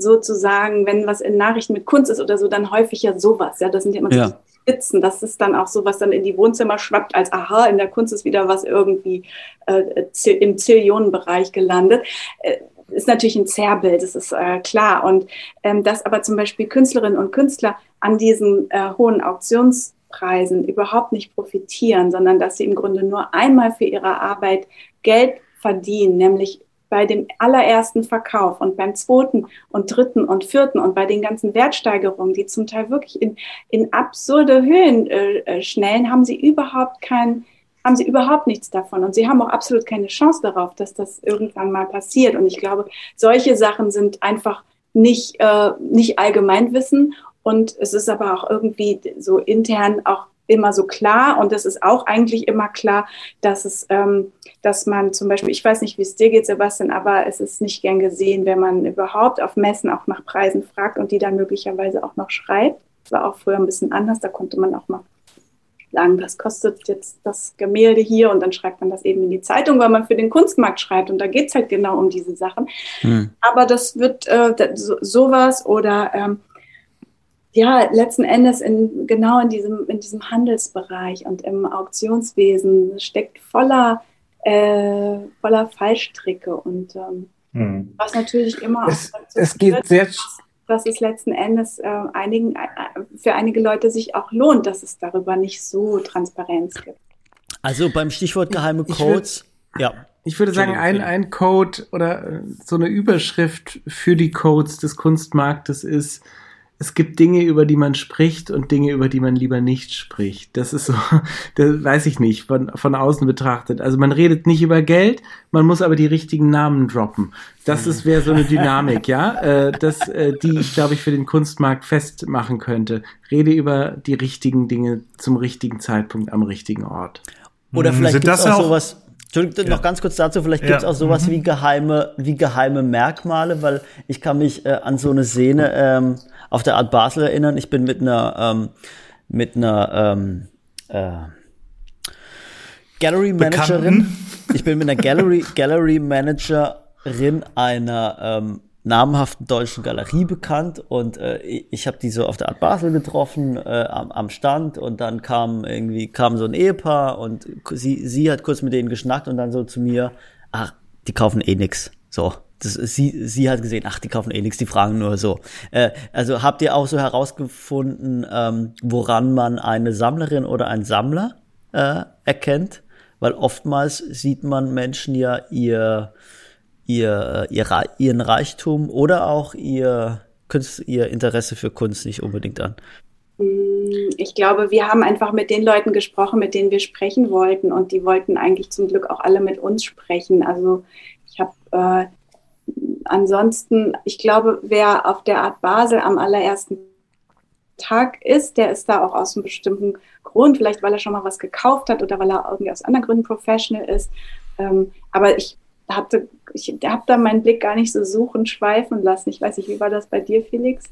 sozusagen, wenn was in Nachrichten mit Kunst ist oder so, dann häufig ja sowas. Ja, das sind ja immer ja. so Spitzen. Das ist dann auch so, was dann in die Wohnzimmer schwappt, als aha, in der Kunst ist wieder was irgendwie äh, im Zillionenbereich gelandet. Äh, ist natürlich ein Zerrbild, das ist äh, klar. Und ähm, dass aber zum Beispiel Künstlerinnen und Künstler an diesen äh, hohen Auktionspreisen überhaupt nicht profitieren, sondern dass sie im Grunde nur einmal für ihre Arbeit Geld verdienen, nämlich bei dem allerersten Verkauf und beim zweiten und dritten und vierten und bei den ganzen Wertsteigerungen, die zum Teil wirklich in, in absurde Höhen äh, äh, schnellen, haben sie überhaupt kein, haben sie überhaupt nichts davon. Und sie haben auch absolut keine Chance darauf, dass das irgendwann mal passiert. Und ich glaube, solche Sachen sind einfach nicht, äh, nicht Allgemeinwissen. Und es ist aber auch irgendwie so intern auch immer so klar und es ist auch eigentlich immer klar, dass es, ähm, dass man zum Beispiel, ich weiß nicht, wie es dir geht, Sebastian, aber es ist nicht gern gesehen, wenn man überhaupt auf Messen auch nach Preisen fragt und die dann möglicherweise auch noch schreibt. Das war auch früher ein bisschen anders, da konnte man auch mal sagen, was kostet jetzt das Gemälde hier und dann schreibt man das eben in die Zeitung, weil man für den Kunstmarkt schreibt und da geht es halt genau um diese Sachen. Hm. Aber das wird äh, so, sowas oder ähm, ja, letzten Endes in, genau in diesem, in diesem Handelsbereich und im Auktionswesen steckt voller, äh, voller Fallstricke und ähm, hm. was natürlich immer es, auch es geht sehr dass es letzten Endes äh, einigen, äh, für einige Leute sich auch lohnt, dass es darüber nicht so Transparenz gibt. Also beim Stichwort geheime Codes, ich würd, ja. Ich würde sagen, ein, ein Code oder äh, so eine Überschrift für die Codes des Kunstmarktes ist, es gibt Dinge, über die man spricht und Dinge, über die man lieber nicht spricht. Das ist so, das weiß ich nicht, von, von außen betrachtet. Also man redet nicht über Geld, man muss aber die richtigen Namen droppen. Das ist wäre so eine Dynamik, ja, äh, das, äh, die ich glaube ich für den Kunstmarkt festmachen könnte. Rede über die richtigen Dinge zum richtigen Zeitpunkt am richtigen Ort. Oder hm, vielleicht gibt es auch, auch sowas. Entschuldigung, ja. noch ganz kurz dazu, vielleicht gibt es ja. auch sowas mhm. wie geheime, wie geheime Merkmale, weil ich kann mich äh, an so eine Szene ähm, auf der Art Basel erinnern. Ich bin mit einer, ähm, mit einer ähm, äh, Gallery Managerin. Ich bin mit einer Gallery, Gallery Managerin einer ähm, namhaften deutschen Galerie bekannt und äh, ich habe die so auf der Art Basel getroffen äh, am, am Stand und dann kam irgendwie kam so ein Ehepaar und sie sie hat kurz mit denen geschnackt und dann so zu mir ach die kaufen eh nix so das, sie, sie hat gesehen, ach, die kaufen eh nichts, die fragen nur so. Äh, also habt ihr auch so herausgefunden, ähm, woran man eine Sammlerin oder einen Sammler äh, erkennt? Weil oftmals sieht man Menschen ja ihr, ihr, ihr, ihren Reichtum oder auch ihr, ihr Interesse für Kunst nicht unbedingt an. Hm, ich glaube, wir haben einfach mit den Leuten gesprochen, mit denen wir sprechen wollten. Und die wollten eigentlich zum Glück auch alle mit uns sprechen. Also ich habe äh, ansonsten, ich glaube, wer auf der Art Basel am allerersten Tag ist, der ist da auch aus einem bestimmten Grund, vielleicht weil er schon mal was gekauft hat oder weil er irgendwie aus anderen Gründen professional ist. Ähm, aber ich hatte, ich habe da meinen Blick gar nicht so suchen, schweifen lassen. Ich weiß nicht, wie war das bei dir, Felix?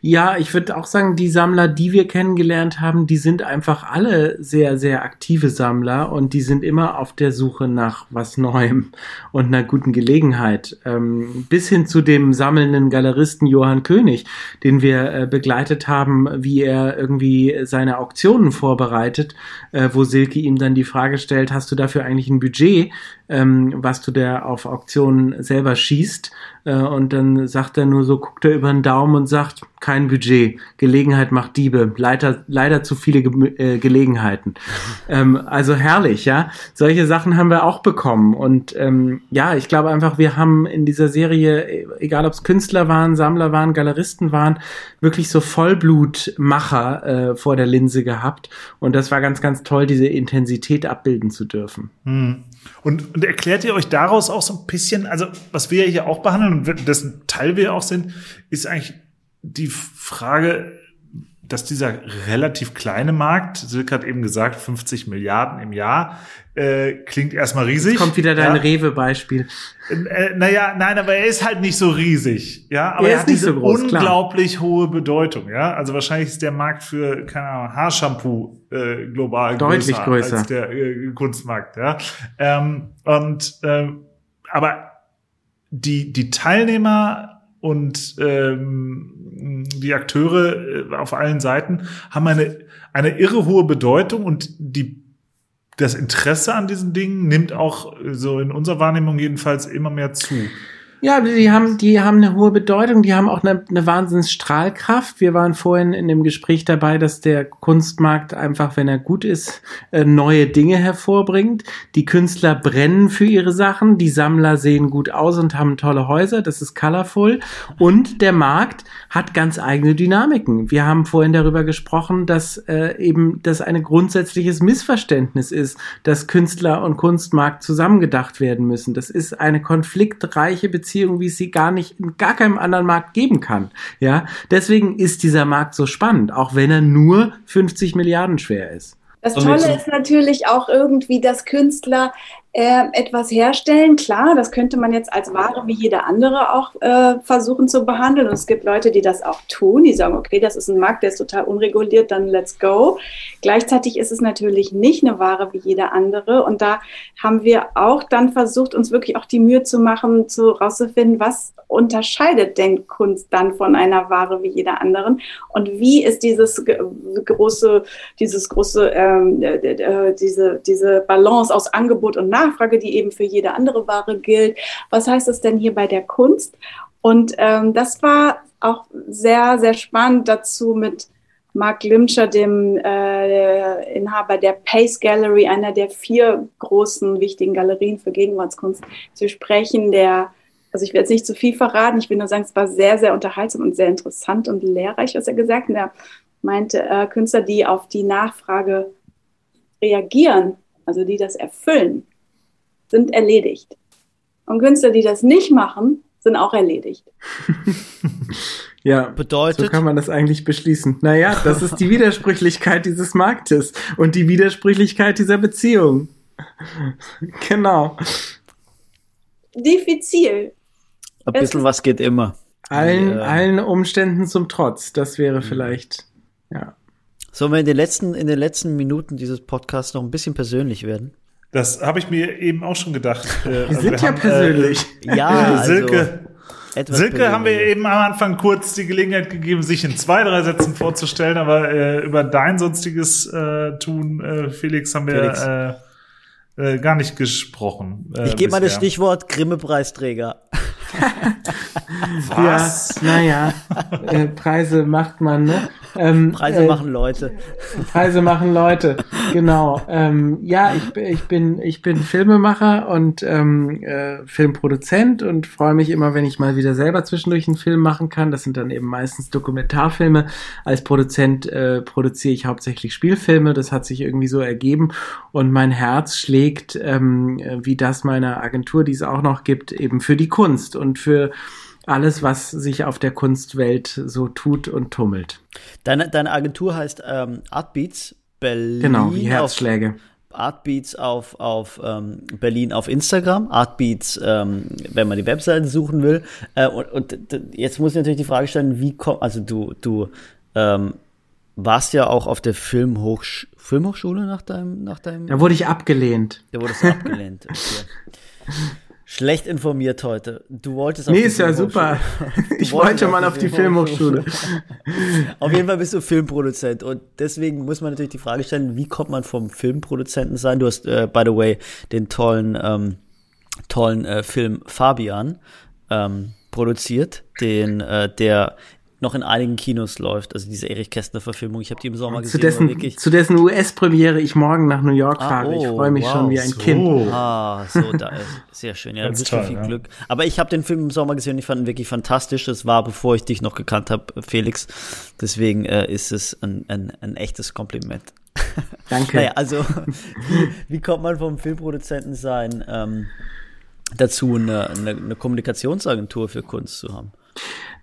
Ja, ich würde auch sagen, die Sammler, die wir kennengelernt haben, die sind einfach alle sehr, sehr aktive Sammler und die sind immer auf der Suche nach was Neuem und einer guten Gelegenheit. Ähm, bis hin zu dem sammelnden Galeristen Johann König, den wir äh, begleitet haben, wie er irgendwie seine Auktionen vorbereitet, äh, wo Silke ihm dann die Frage stellt, hast du dafür eigentlich ein Budget, ähm, was du da auf Auktionen selber schießt? Äh, und dann sagt er nur so, guckt er über den Daumen und sagt, kein Budget, Gelegenheit macht Diebe, leider, leider zu viele Ge äh, Gelegenheiten. ähm, also herrlich, ja. Solche Sachen haben wir auch bekommen. Und ähm, ja, ich glaube einfach, wir haben in dieser Serie, egal ob es Künstler waren, Sammler waren, Galeristen waren, wirklich so Vollblutmacher äh, vor der Linse gehabt. Und das war ganz, ganz toll, diese Intensität abbilden zu dürfen. Hm. Und, und erklärt ihr euch daraus auch so ein bisschen, also was wir hier auch behandeln und dessen Teil wir auch sind, ist eigentlich die Frage, dass dieser relativ kleine Markt, Silke hat eben gesagt, 50 Milliarden im Jahr, äh, klingt erstmal riesig. Jetzt kommt wieder dein ja. Rewe-Beispiel. Äh, naja, nein, aber er ist halt nicht so riesig, ja. Aber Er er, hat nicht diese so groß, klar. unglaublich hohe Bedeutung, ja. Also wahrscheinlich ist der Markt für, keine Ahnung, Haarshampoo äh, global Deutlich größer, größer. als der äh, Kunstmarkt, ja. Ähm, und ähm, aber die die Teilnehmer und ähm, die Akteure äh, auf allen Seiten haben eine eine irre hohe Bedeutung und die das Interesse an diesen Dingen nimmt auch äh, so in unserer Wahrnehmung jedenfalls immer mehr zu. Ja, die haben, die haben eine hohe Bedeutung, die haben auch eine, eine Wahnsinnsstrahlkraft. Wir waren vorhin in dem Gespräch dabei, dass der Kunstmarkt einfach, wenn er gut ist, äh, neue Dinge hervorbringt. Die Künstler brennen für ihre Sachen, die Sammler sehen gut aus und haben tolle Häuser, das ist colorful. Und der Markt hat ganz eigene Dynamiken. Wir haben vorhin darüber gesprochen, dass äh, eben das ein grundsätzliches Missverständnis ist, dass Künstler und Kunstmarkt zusammengedacht werden müssen. Das ist eine konfliktreiche Beziehung, wie es sie gar nicht in gar keinem anderen Markt geben kann. Ja, deswegen ist dieser Markt so spannend, auch wenn er nur 50 Milliarden schwer ist. Das Tolle ist natürlich auch irgendwie, dass Künstler äh, etwas herstellen. Klar, das könnte man jetzt als Ware wie jeder andere auch äh, versuchen zu behandeln. Und es gibt Leute, die das auch tun, die sagen, okay, das ist ein Markt, der ist total unreguliert, dann let's go. Gleichzeitig ist es natürlich nicht eine Ware wie jeder andere. Und da haben wir auch dann versucht, uns wirklich auch die Mühe zu machen, zu rauszufinden, was unterscheidet denn Kunst dann von einer Ware wie jeder anderen? Und wie ist dieses große, dieses große, ähm, äh, äh, diese, diese Balance aus Angebot und Nachfrage, die eben für jede andere Ware gilt? Was heißt das denn hier bei der Kunst? Und ähm, das war auch sehr, sehr spannend dazu mit Mark Limscher, dem äh, Inhaber der Pace Gallery, einer der vier großen wichtigen Galerien für Gegenwartskunst, zu sprechen, der also ich werde jetzt nicht zu viel verraten, ich will nur sagen, es war sehr, sehr unterhaltsam und sehr interessant und lehrreich, was er gesagt hat. Er meinte, äh, Künstler, die auf die Nachfrage reagieren, also die das erfüllen, sind erledigt. Und Künstler, die das nicht machen, sind auch erledigt. Ja, so Bedeutet, kann man das eigentlich beschließen. Naja, das ist die Widersprüchlichkeit dieses Marktes und die Widersprüchlichkeit dieser Beziehung. Genau. Diffizil. ein bisschen was geht immer. Allen, Ja. allen Umständen zum Trotz. Das wäre vielleicht, ja. Sollen wir in den letzten, in den letzten Minuten dieses Podcasts noch ein bisschen persönlich werden? Das habe ich mir eben auch schon gedacht. Äh, Wir sind ja persönlich. Ja, Äh, also Silke, etwas Silke haben wir eben am Anfang kurz die Gelegenheit gegeben, sich in zwei, drei Sätzen vorzustellen, aber äh, über dein sonstiges äh, Tun, äh, Felix, haben wir Felix. Äh, äh, gar nicht gesprochen. Äh, Ich gebe mal das. Stichwort Grimme-Preisträger. Was? Ja, naja, äh, Preise macht man, ne? Ähm, Preise äh, machen Leute. Preise machen Leute, genau. Ähm, ja, ich, bin- ich bin ich bin Filmemacher und ähm, äh, Filmproduzent und freue mich immer, wenn ich mal wieder selber zwischendurch einen Film machen kann. Das sind dann eben meistens Dokumentarfilme. Als Produzent äh, produziere ich hauptsächlich Spielfilme. Das hat sich irgendwie so ergeben und mein Herz schlägt, ähm, äh, wie das meiner Agentur, die es auch noch gibt, eben für die Kunst und für alles, was sich auf der Kunstwelt so tut und tummelt. Deine, deine Agentur heißt ähm, Artbeats Berlin. Genau, wie Herzschläge. Artbeats auf, auf ähm, Berlin auf Instagram, Artbeats, ähm, wenn man die Webseite suchen will. Äh, und, und jetzt muss ich natürlich die Frage stellen, wie kommt, also du, du ähm, warst ja auch auf der Filmhochsch Filmhochschule nach deinem, nach deinem, Da wurde ich abgelehnt. da wurdest du abgelehnt. Okay. Schlecht informiert heute. Du wolltest auf Nee, ist ja super. Ich wollte mal auf die Filmhochschule. Filmhochschule. Auf jeden Fall bist du Filmproduzent und deswegen muss man natürlich die Frage stellen, wie kommt man vom Filmproduzenten sein? Du hast, äh, by the way, den tollen, ähm, tollen äh, Film Fabian ähm, produziert, den, äh, der noch in einigen Kinos läuft, also diese Erich Kästner Verfilmung. Ich habe die im Sommer Zu gesehen, war dessen, zu dessen US-Premiere ich morgen nach New York Ah, fahre. ich oh, freue mich wow, schon wie ein so. Kind. Ah, so, da ist sehr schön. Ja, da Ganz bist schon toll, viel ja. Glück. Aber ich habe den Film im Sommer gesehen und ich fand ihn wirklich fantastisch. Das war, bevor ich dich noch gekannt habe, Felix. Deswegen äh, ist es ein, ein, ein echtes Kompliment. Danke. Naja, also, wie, wie kommt man vom Filmproduzenten sein ähm, dazu, eine, eine, eine Kommunikationsagentur für Kunst zu haben?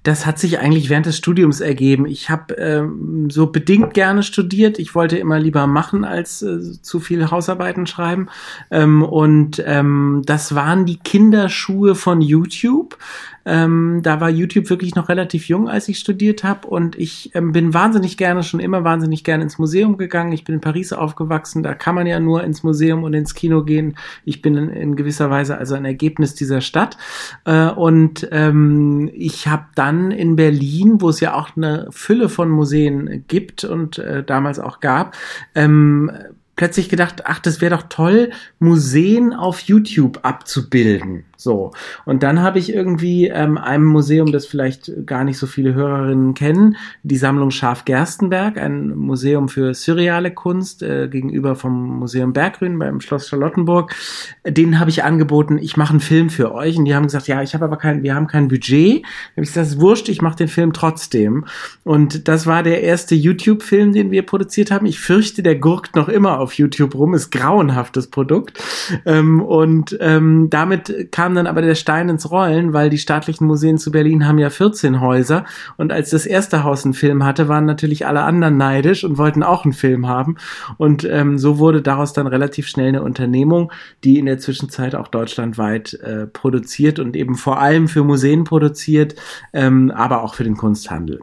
Das hat sich eigentlich während des Studiums ergeben. Ich habe ähm, so bedingt gerne studiert. Ich wollte immer lieber machen als äh, zu viel Hausarbeiten schreiben. Ähm, und ähm, das waren die Kinderschuhe von YouTube. Ähm, da war YouTube wirklich noch relativ jung, als ich studiert habe. Und ich ähm, bin wahnsinnig gerne, schon immer wahnsinnig gerne ins Museum gegangen. Ich bin in Paris aufgewachsen. Da kann man ja nur ins Museum und ins Kino gehen. Ich bin in, in gewisser Weise also ein Ergebnis dieser Stadt. Äh, und ähm, ich habe dann in Berlin, wo es ja auch eine Fülle von Museen gibt und äh, damals auch gab, ähm, plötzlich gedacht, ach, das wäre doch toll, Museen auf YouTube abzubilden. So. Und dann habe ich irgendwie ähm, einem Museum, das vielleicht gar nicht so viele Hörerinnen kennen, die Sammlung Schaf Gerstenberg, ein Museum für surreale Kunst äh, gegenüber vom Museum Berggrün beim Schloss Charlottenburg. Denen habe ich angeboten, ich mache einen Film für euch. Und die haben gesagt, ja, ich habe aber kein, wir haben kein Budget. Da habe ich gesagt, das ist wurscht, ich mache den Film trotzdem. Und das war der erste YouTube-Film, den wir produziert haben. Ich fürchte, der gurkt noch immer auf YouTube rum, ist grauenhaftes Produkt. Ähm, und ähm, damit kam dann aber der Stein ins Rollen, weil die staatlichen Museen zu Berlin haben ja 14 Häuser und als das erste Haus einen Film hatte, waren natürlich alle anderen neidisch und wollten auch einen Film haben und ähm, so wurde daraus dann relativ schnell eine Unternehmung, die in der Zwischenzeit auch deutschlandweit äh, produziert und eben vor allem für Museen produziert, ähm, aber auch für den Kunsthandel.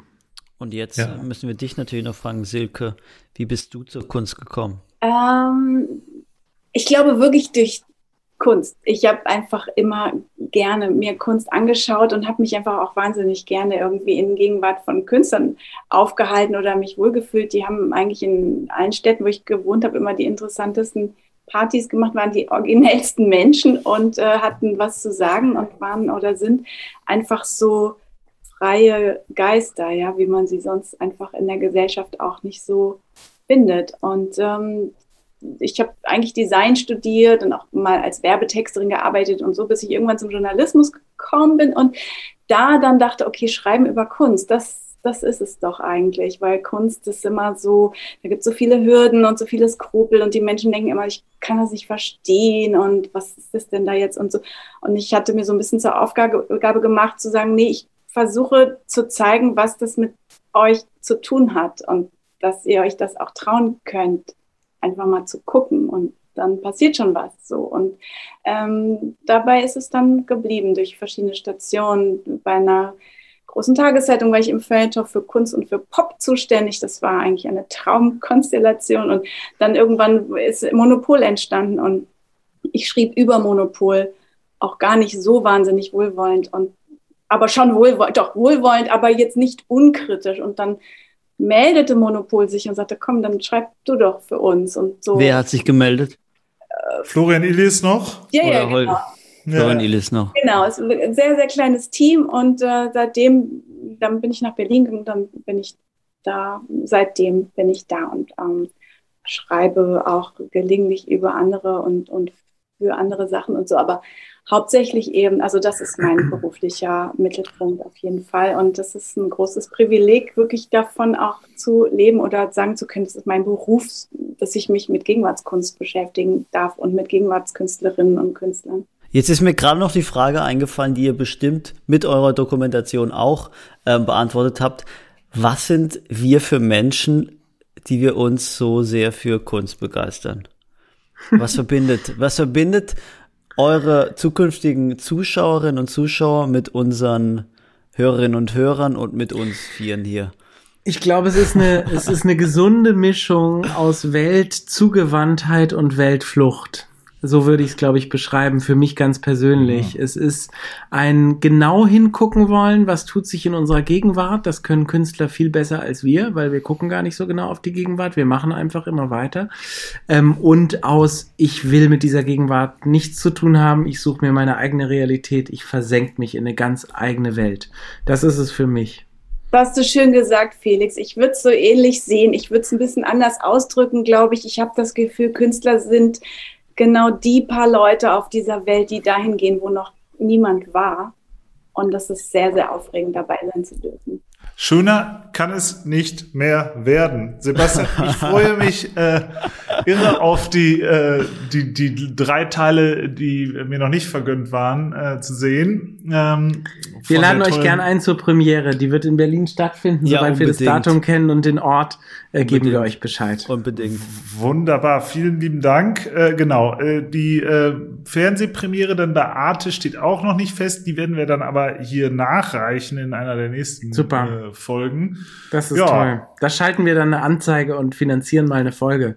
Und jetzt ja. müssen wir dich natürlich noch fragen, Silke, wie bist du zur Kunst gekommen? Ähm, ich glaube wirklich durch Kunst. Ich habe einfach immer gerne mir Kunst angeschaut und habe mich einfach auch wahnsinnig gerne irgendwie in Gegenwart von Künstlern aufgehalten oder mich wohlgefühlt. Die haben eigentlich in allen Städten, wo ich gewohnt habe, immer die interessantesten Partys gemacht, waren die originellsten Menschen und äh, hatten was zu sagen und waren oder sind einfach so freie Geister, ja, wie man sie sonst einfach in der Gesellschaft auch nicht so findet. Und ähm, ich habe eigentlich Design studiert und auch mal als Werbetexterin gearbeitet und so, bis ich irgendwann zum Journalismus gekommen bin und da dann dachte, okay, schreiben über Kunst, das, das ist es doch eigentlich, weil Kunst ist immer so, da gibt es so viele Hürden und so viele Skrupel und die Menschen denken immer, ich kann das nicht verstehen und was ist das denn da jetzt und so. Und ich hatte mir so ein bisschen zur Aufgabe gemacht, zu sagen, nee, ich versuche zu zeigen, was das mit euch zu tun hat und dass ihr euch das auch trauen könnt einfach mal zu gucken und dann passiert schon was so. Und ähm, dabei ist es dann geblieben durch verschiedene Stationen. Bei einer großen Tageszeitung war ich im Feuilleton für Kunst und für Pop zuständig. Das war eigentlich eine Traumkonstellation. Und dann irgendwann ist Monopol entstanden und ich schrieb über Monopol auch gar nicht so wahnsinnig wohlwollend und aber schon wohlwollend, doch wohlwollend, aber jetzt nicht unkritisch. Und dann meldete Monopol sich und sagte, komm, dann schreib du doch für uns und so. Wer hat sich gemeldet? Äh, Florian Illis noch? Ja, ja, genau. Florian ja. Illis noch. Genau, es ist ein sehr, sehr kleines Team und äh, seitdem, dann bin ich nach Berlin und dann bin ich da, seitdem bin ich da und ähm, schreibe auch gelegentlich über andere und, und für andere Sachen und so, aber hauptsächlich eben, also das ist mein beruflicher Mittelpunkt auf jeden Fall. Und das ist ein großes Privileg, wirklich davon auch zu leben oder sagen zu können, das ist mein Beruf, dass ich mich mit Gegenwartskunst beschäftigen darf und mit Gegenwartskünstlerinnen und Künstlern. Jetzt ist mir gerade noch die Frage eingefallen, die ihr bestimmt mit eurer Dokumentation auch äh, beantwortet habt. Was sind wir für Menschen, die wir uns so sehr für Kunst begeistern? Was verbindet, was verbindet eure zukünftigen Zuschauerinnen und Zuschauer mit unseren Hörerinnen und Hörern und mit uns Vieren hier? Ich glaube, es ist eine, es ist eine gesunde Mischung aus Weltzugewandtheit und Weltflucht. So würde ich es, glaube ich, beschreiben, für mich ganz persönlich. Mhm. Es ist ein genau hingucken wollen, was tut sich in unserer Gegenwart. Das können Künstler viel besser als wir, weil wir gucken gar nicht so genau auf die Gegenwart. Wir machen einfach immer weiter. Ähm, und aus, ich will mit dieser Gegenwart nichts zu tun haben. Ich suche mir meine eigene Realität. Ich versenke mich in eine ganz eigene Welt. Das ist es für mich. Das hast du schön gesagt, Felix. Ich würde es so ähnlich sehen. Ich würde es ein bisschen anders ausdrücken, glaube ich. Ich habe das Gefühl, Künstler sind genau die paar Leute auf dieser Welt, die dahin gehen, wo noch niemand war. Und das ist sehr, sehr aufregend, dabei sein zu dürfen. Schöner kann es nicht mehr werden. Sebastian, ich freue mich, äh, irre auf die, äh, die, die drei Teile, die mir noch nicht vergönnt waren, äh, zu sehen. Ähm, wir laden euch gern ein zur Premiere. Die wird in Berlin stattfinden. Ja, Sobald unbedingt. wir das Datum kennen und den Ort, äh, geben wir euch Bescheid. Unbedingt. Wunderbar. Vielen lieben Dank. Äh, genau. Äh, die äh, Fernsehpremiere dann bei Arte steht auch noch nicht fest. Die werden wir dann aber hier nachreichen in einer der nächsten Super. Äh, Folgen. Das ist ja. toll. Da schalten wir dann eine Anzeige und finanzieren mal eine Folge.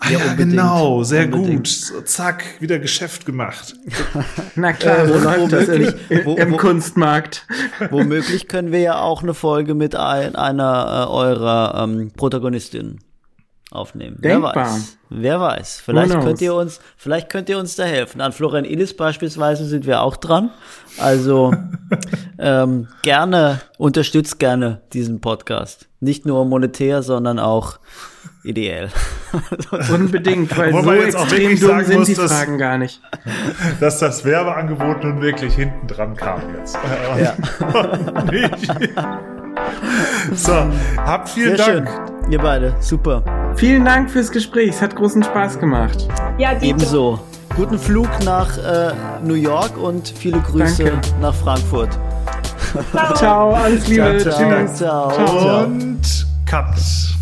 Ah, ja, ja genau, sehr unbedingt. gut. So, zack, wieder Geschäft gemacht. Na klar, wo äh, läuft das in, wo, im wo, Kunstmarkt? Womöglich können wir ja auch eine Folge mit ein, einer äh, eurer ähm, Protagonistinnen aufnehmen. Denkbar. Wer weiß. Wer weiß. Vielleicht könnt ihr uns, vielleicht könnt ihr uns da helfen. An Florian Illis beispielsweise sind wir auch dran. Also ähm, gerne, unterstützt gerne diesen Podcast. Nicht nur monetär, sondern auch ideell. Unbedingt, weil Wo so extrem dumm sind muss, die dass, Fragen gar nicht. Dass das Werbeangebot nun wirklich hinten dran kam jetzt. Ja. so, habt vielen Sehr Dank. Schön. Ihr beide, super. Vielen Dank fürs Gespräch. Es hat großen Spaß gemacht. Ja, ebenso. Guten Flug nach äh, New York und viele Grüße Danke. nach Frankfurt. Ciao, alles Liebe. Ciao, ciao. ciao. ciao. Und Cut.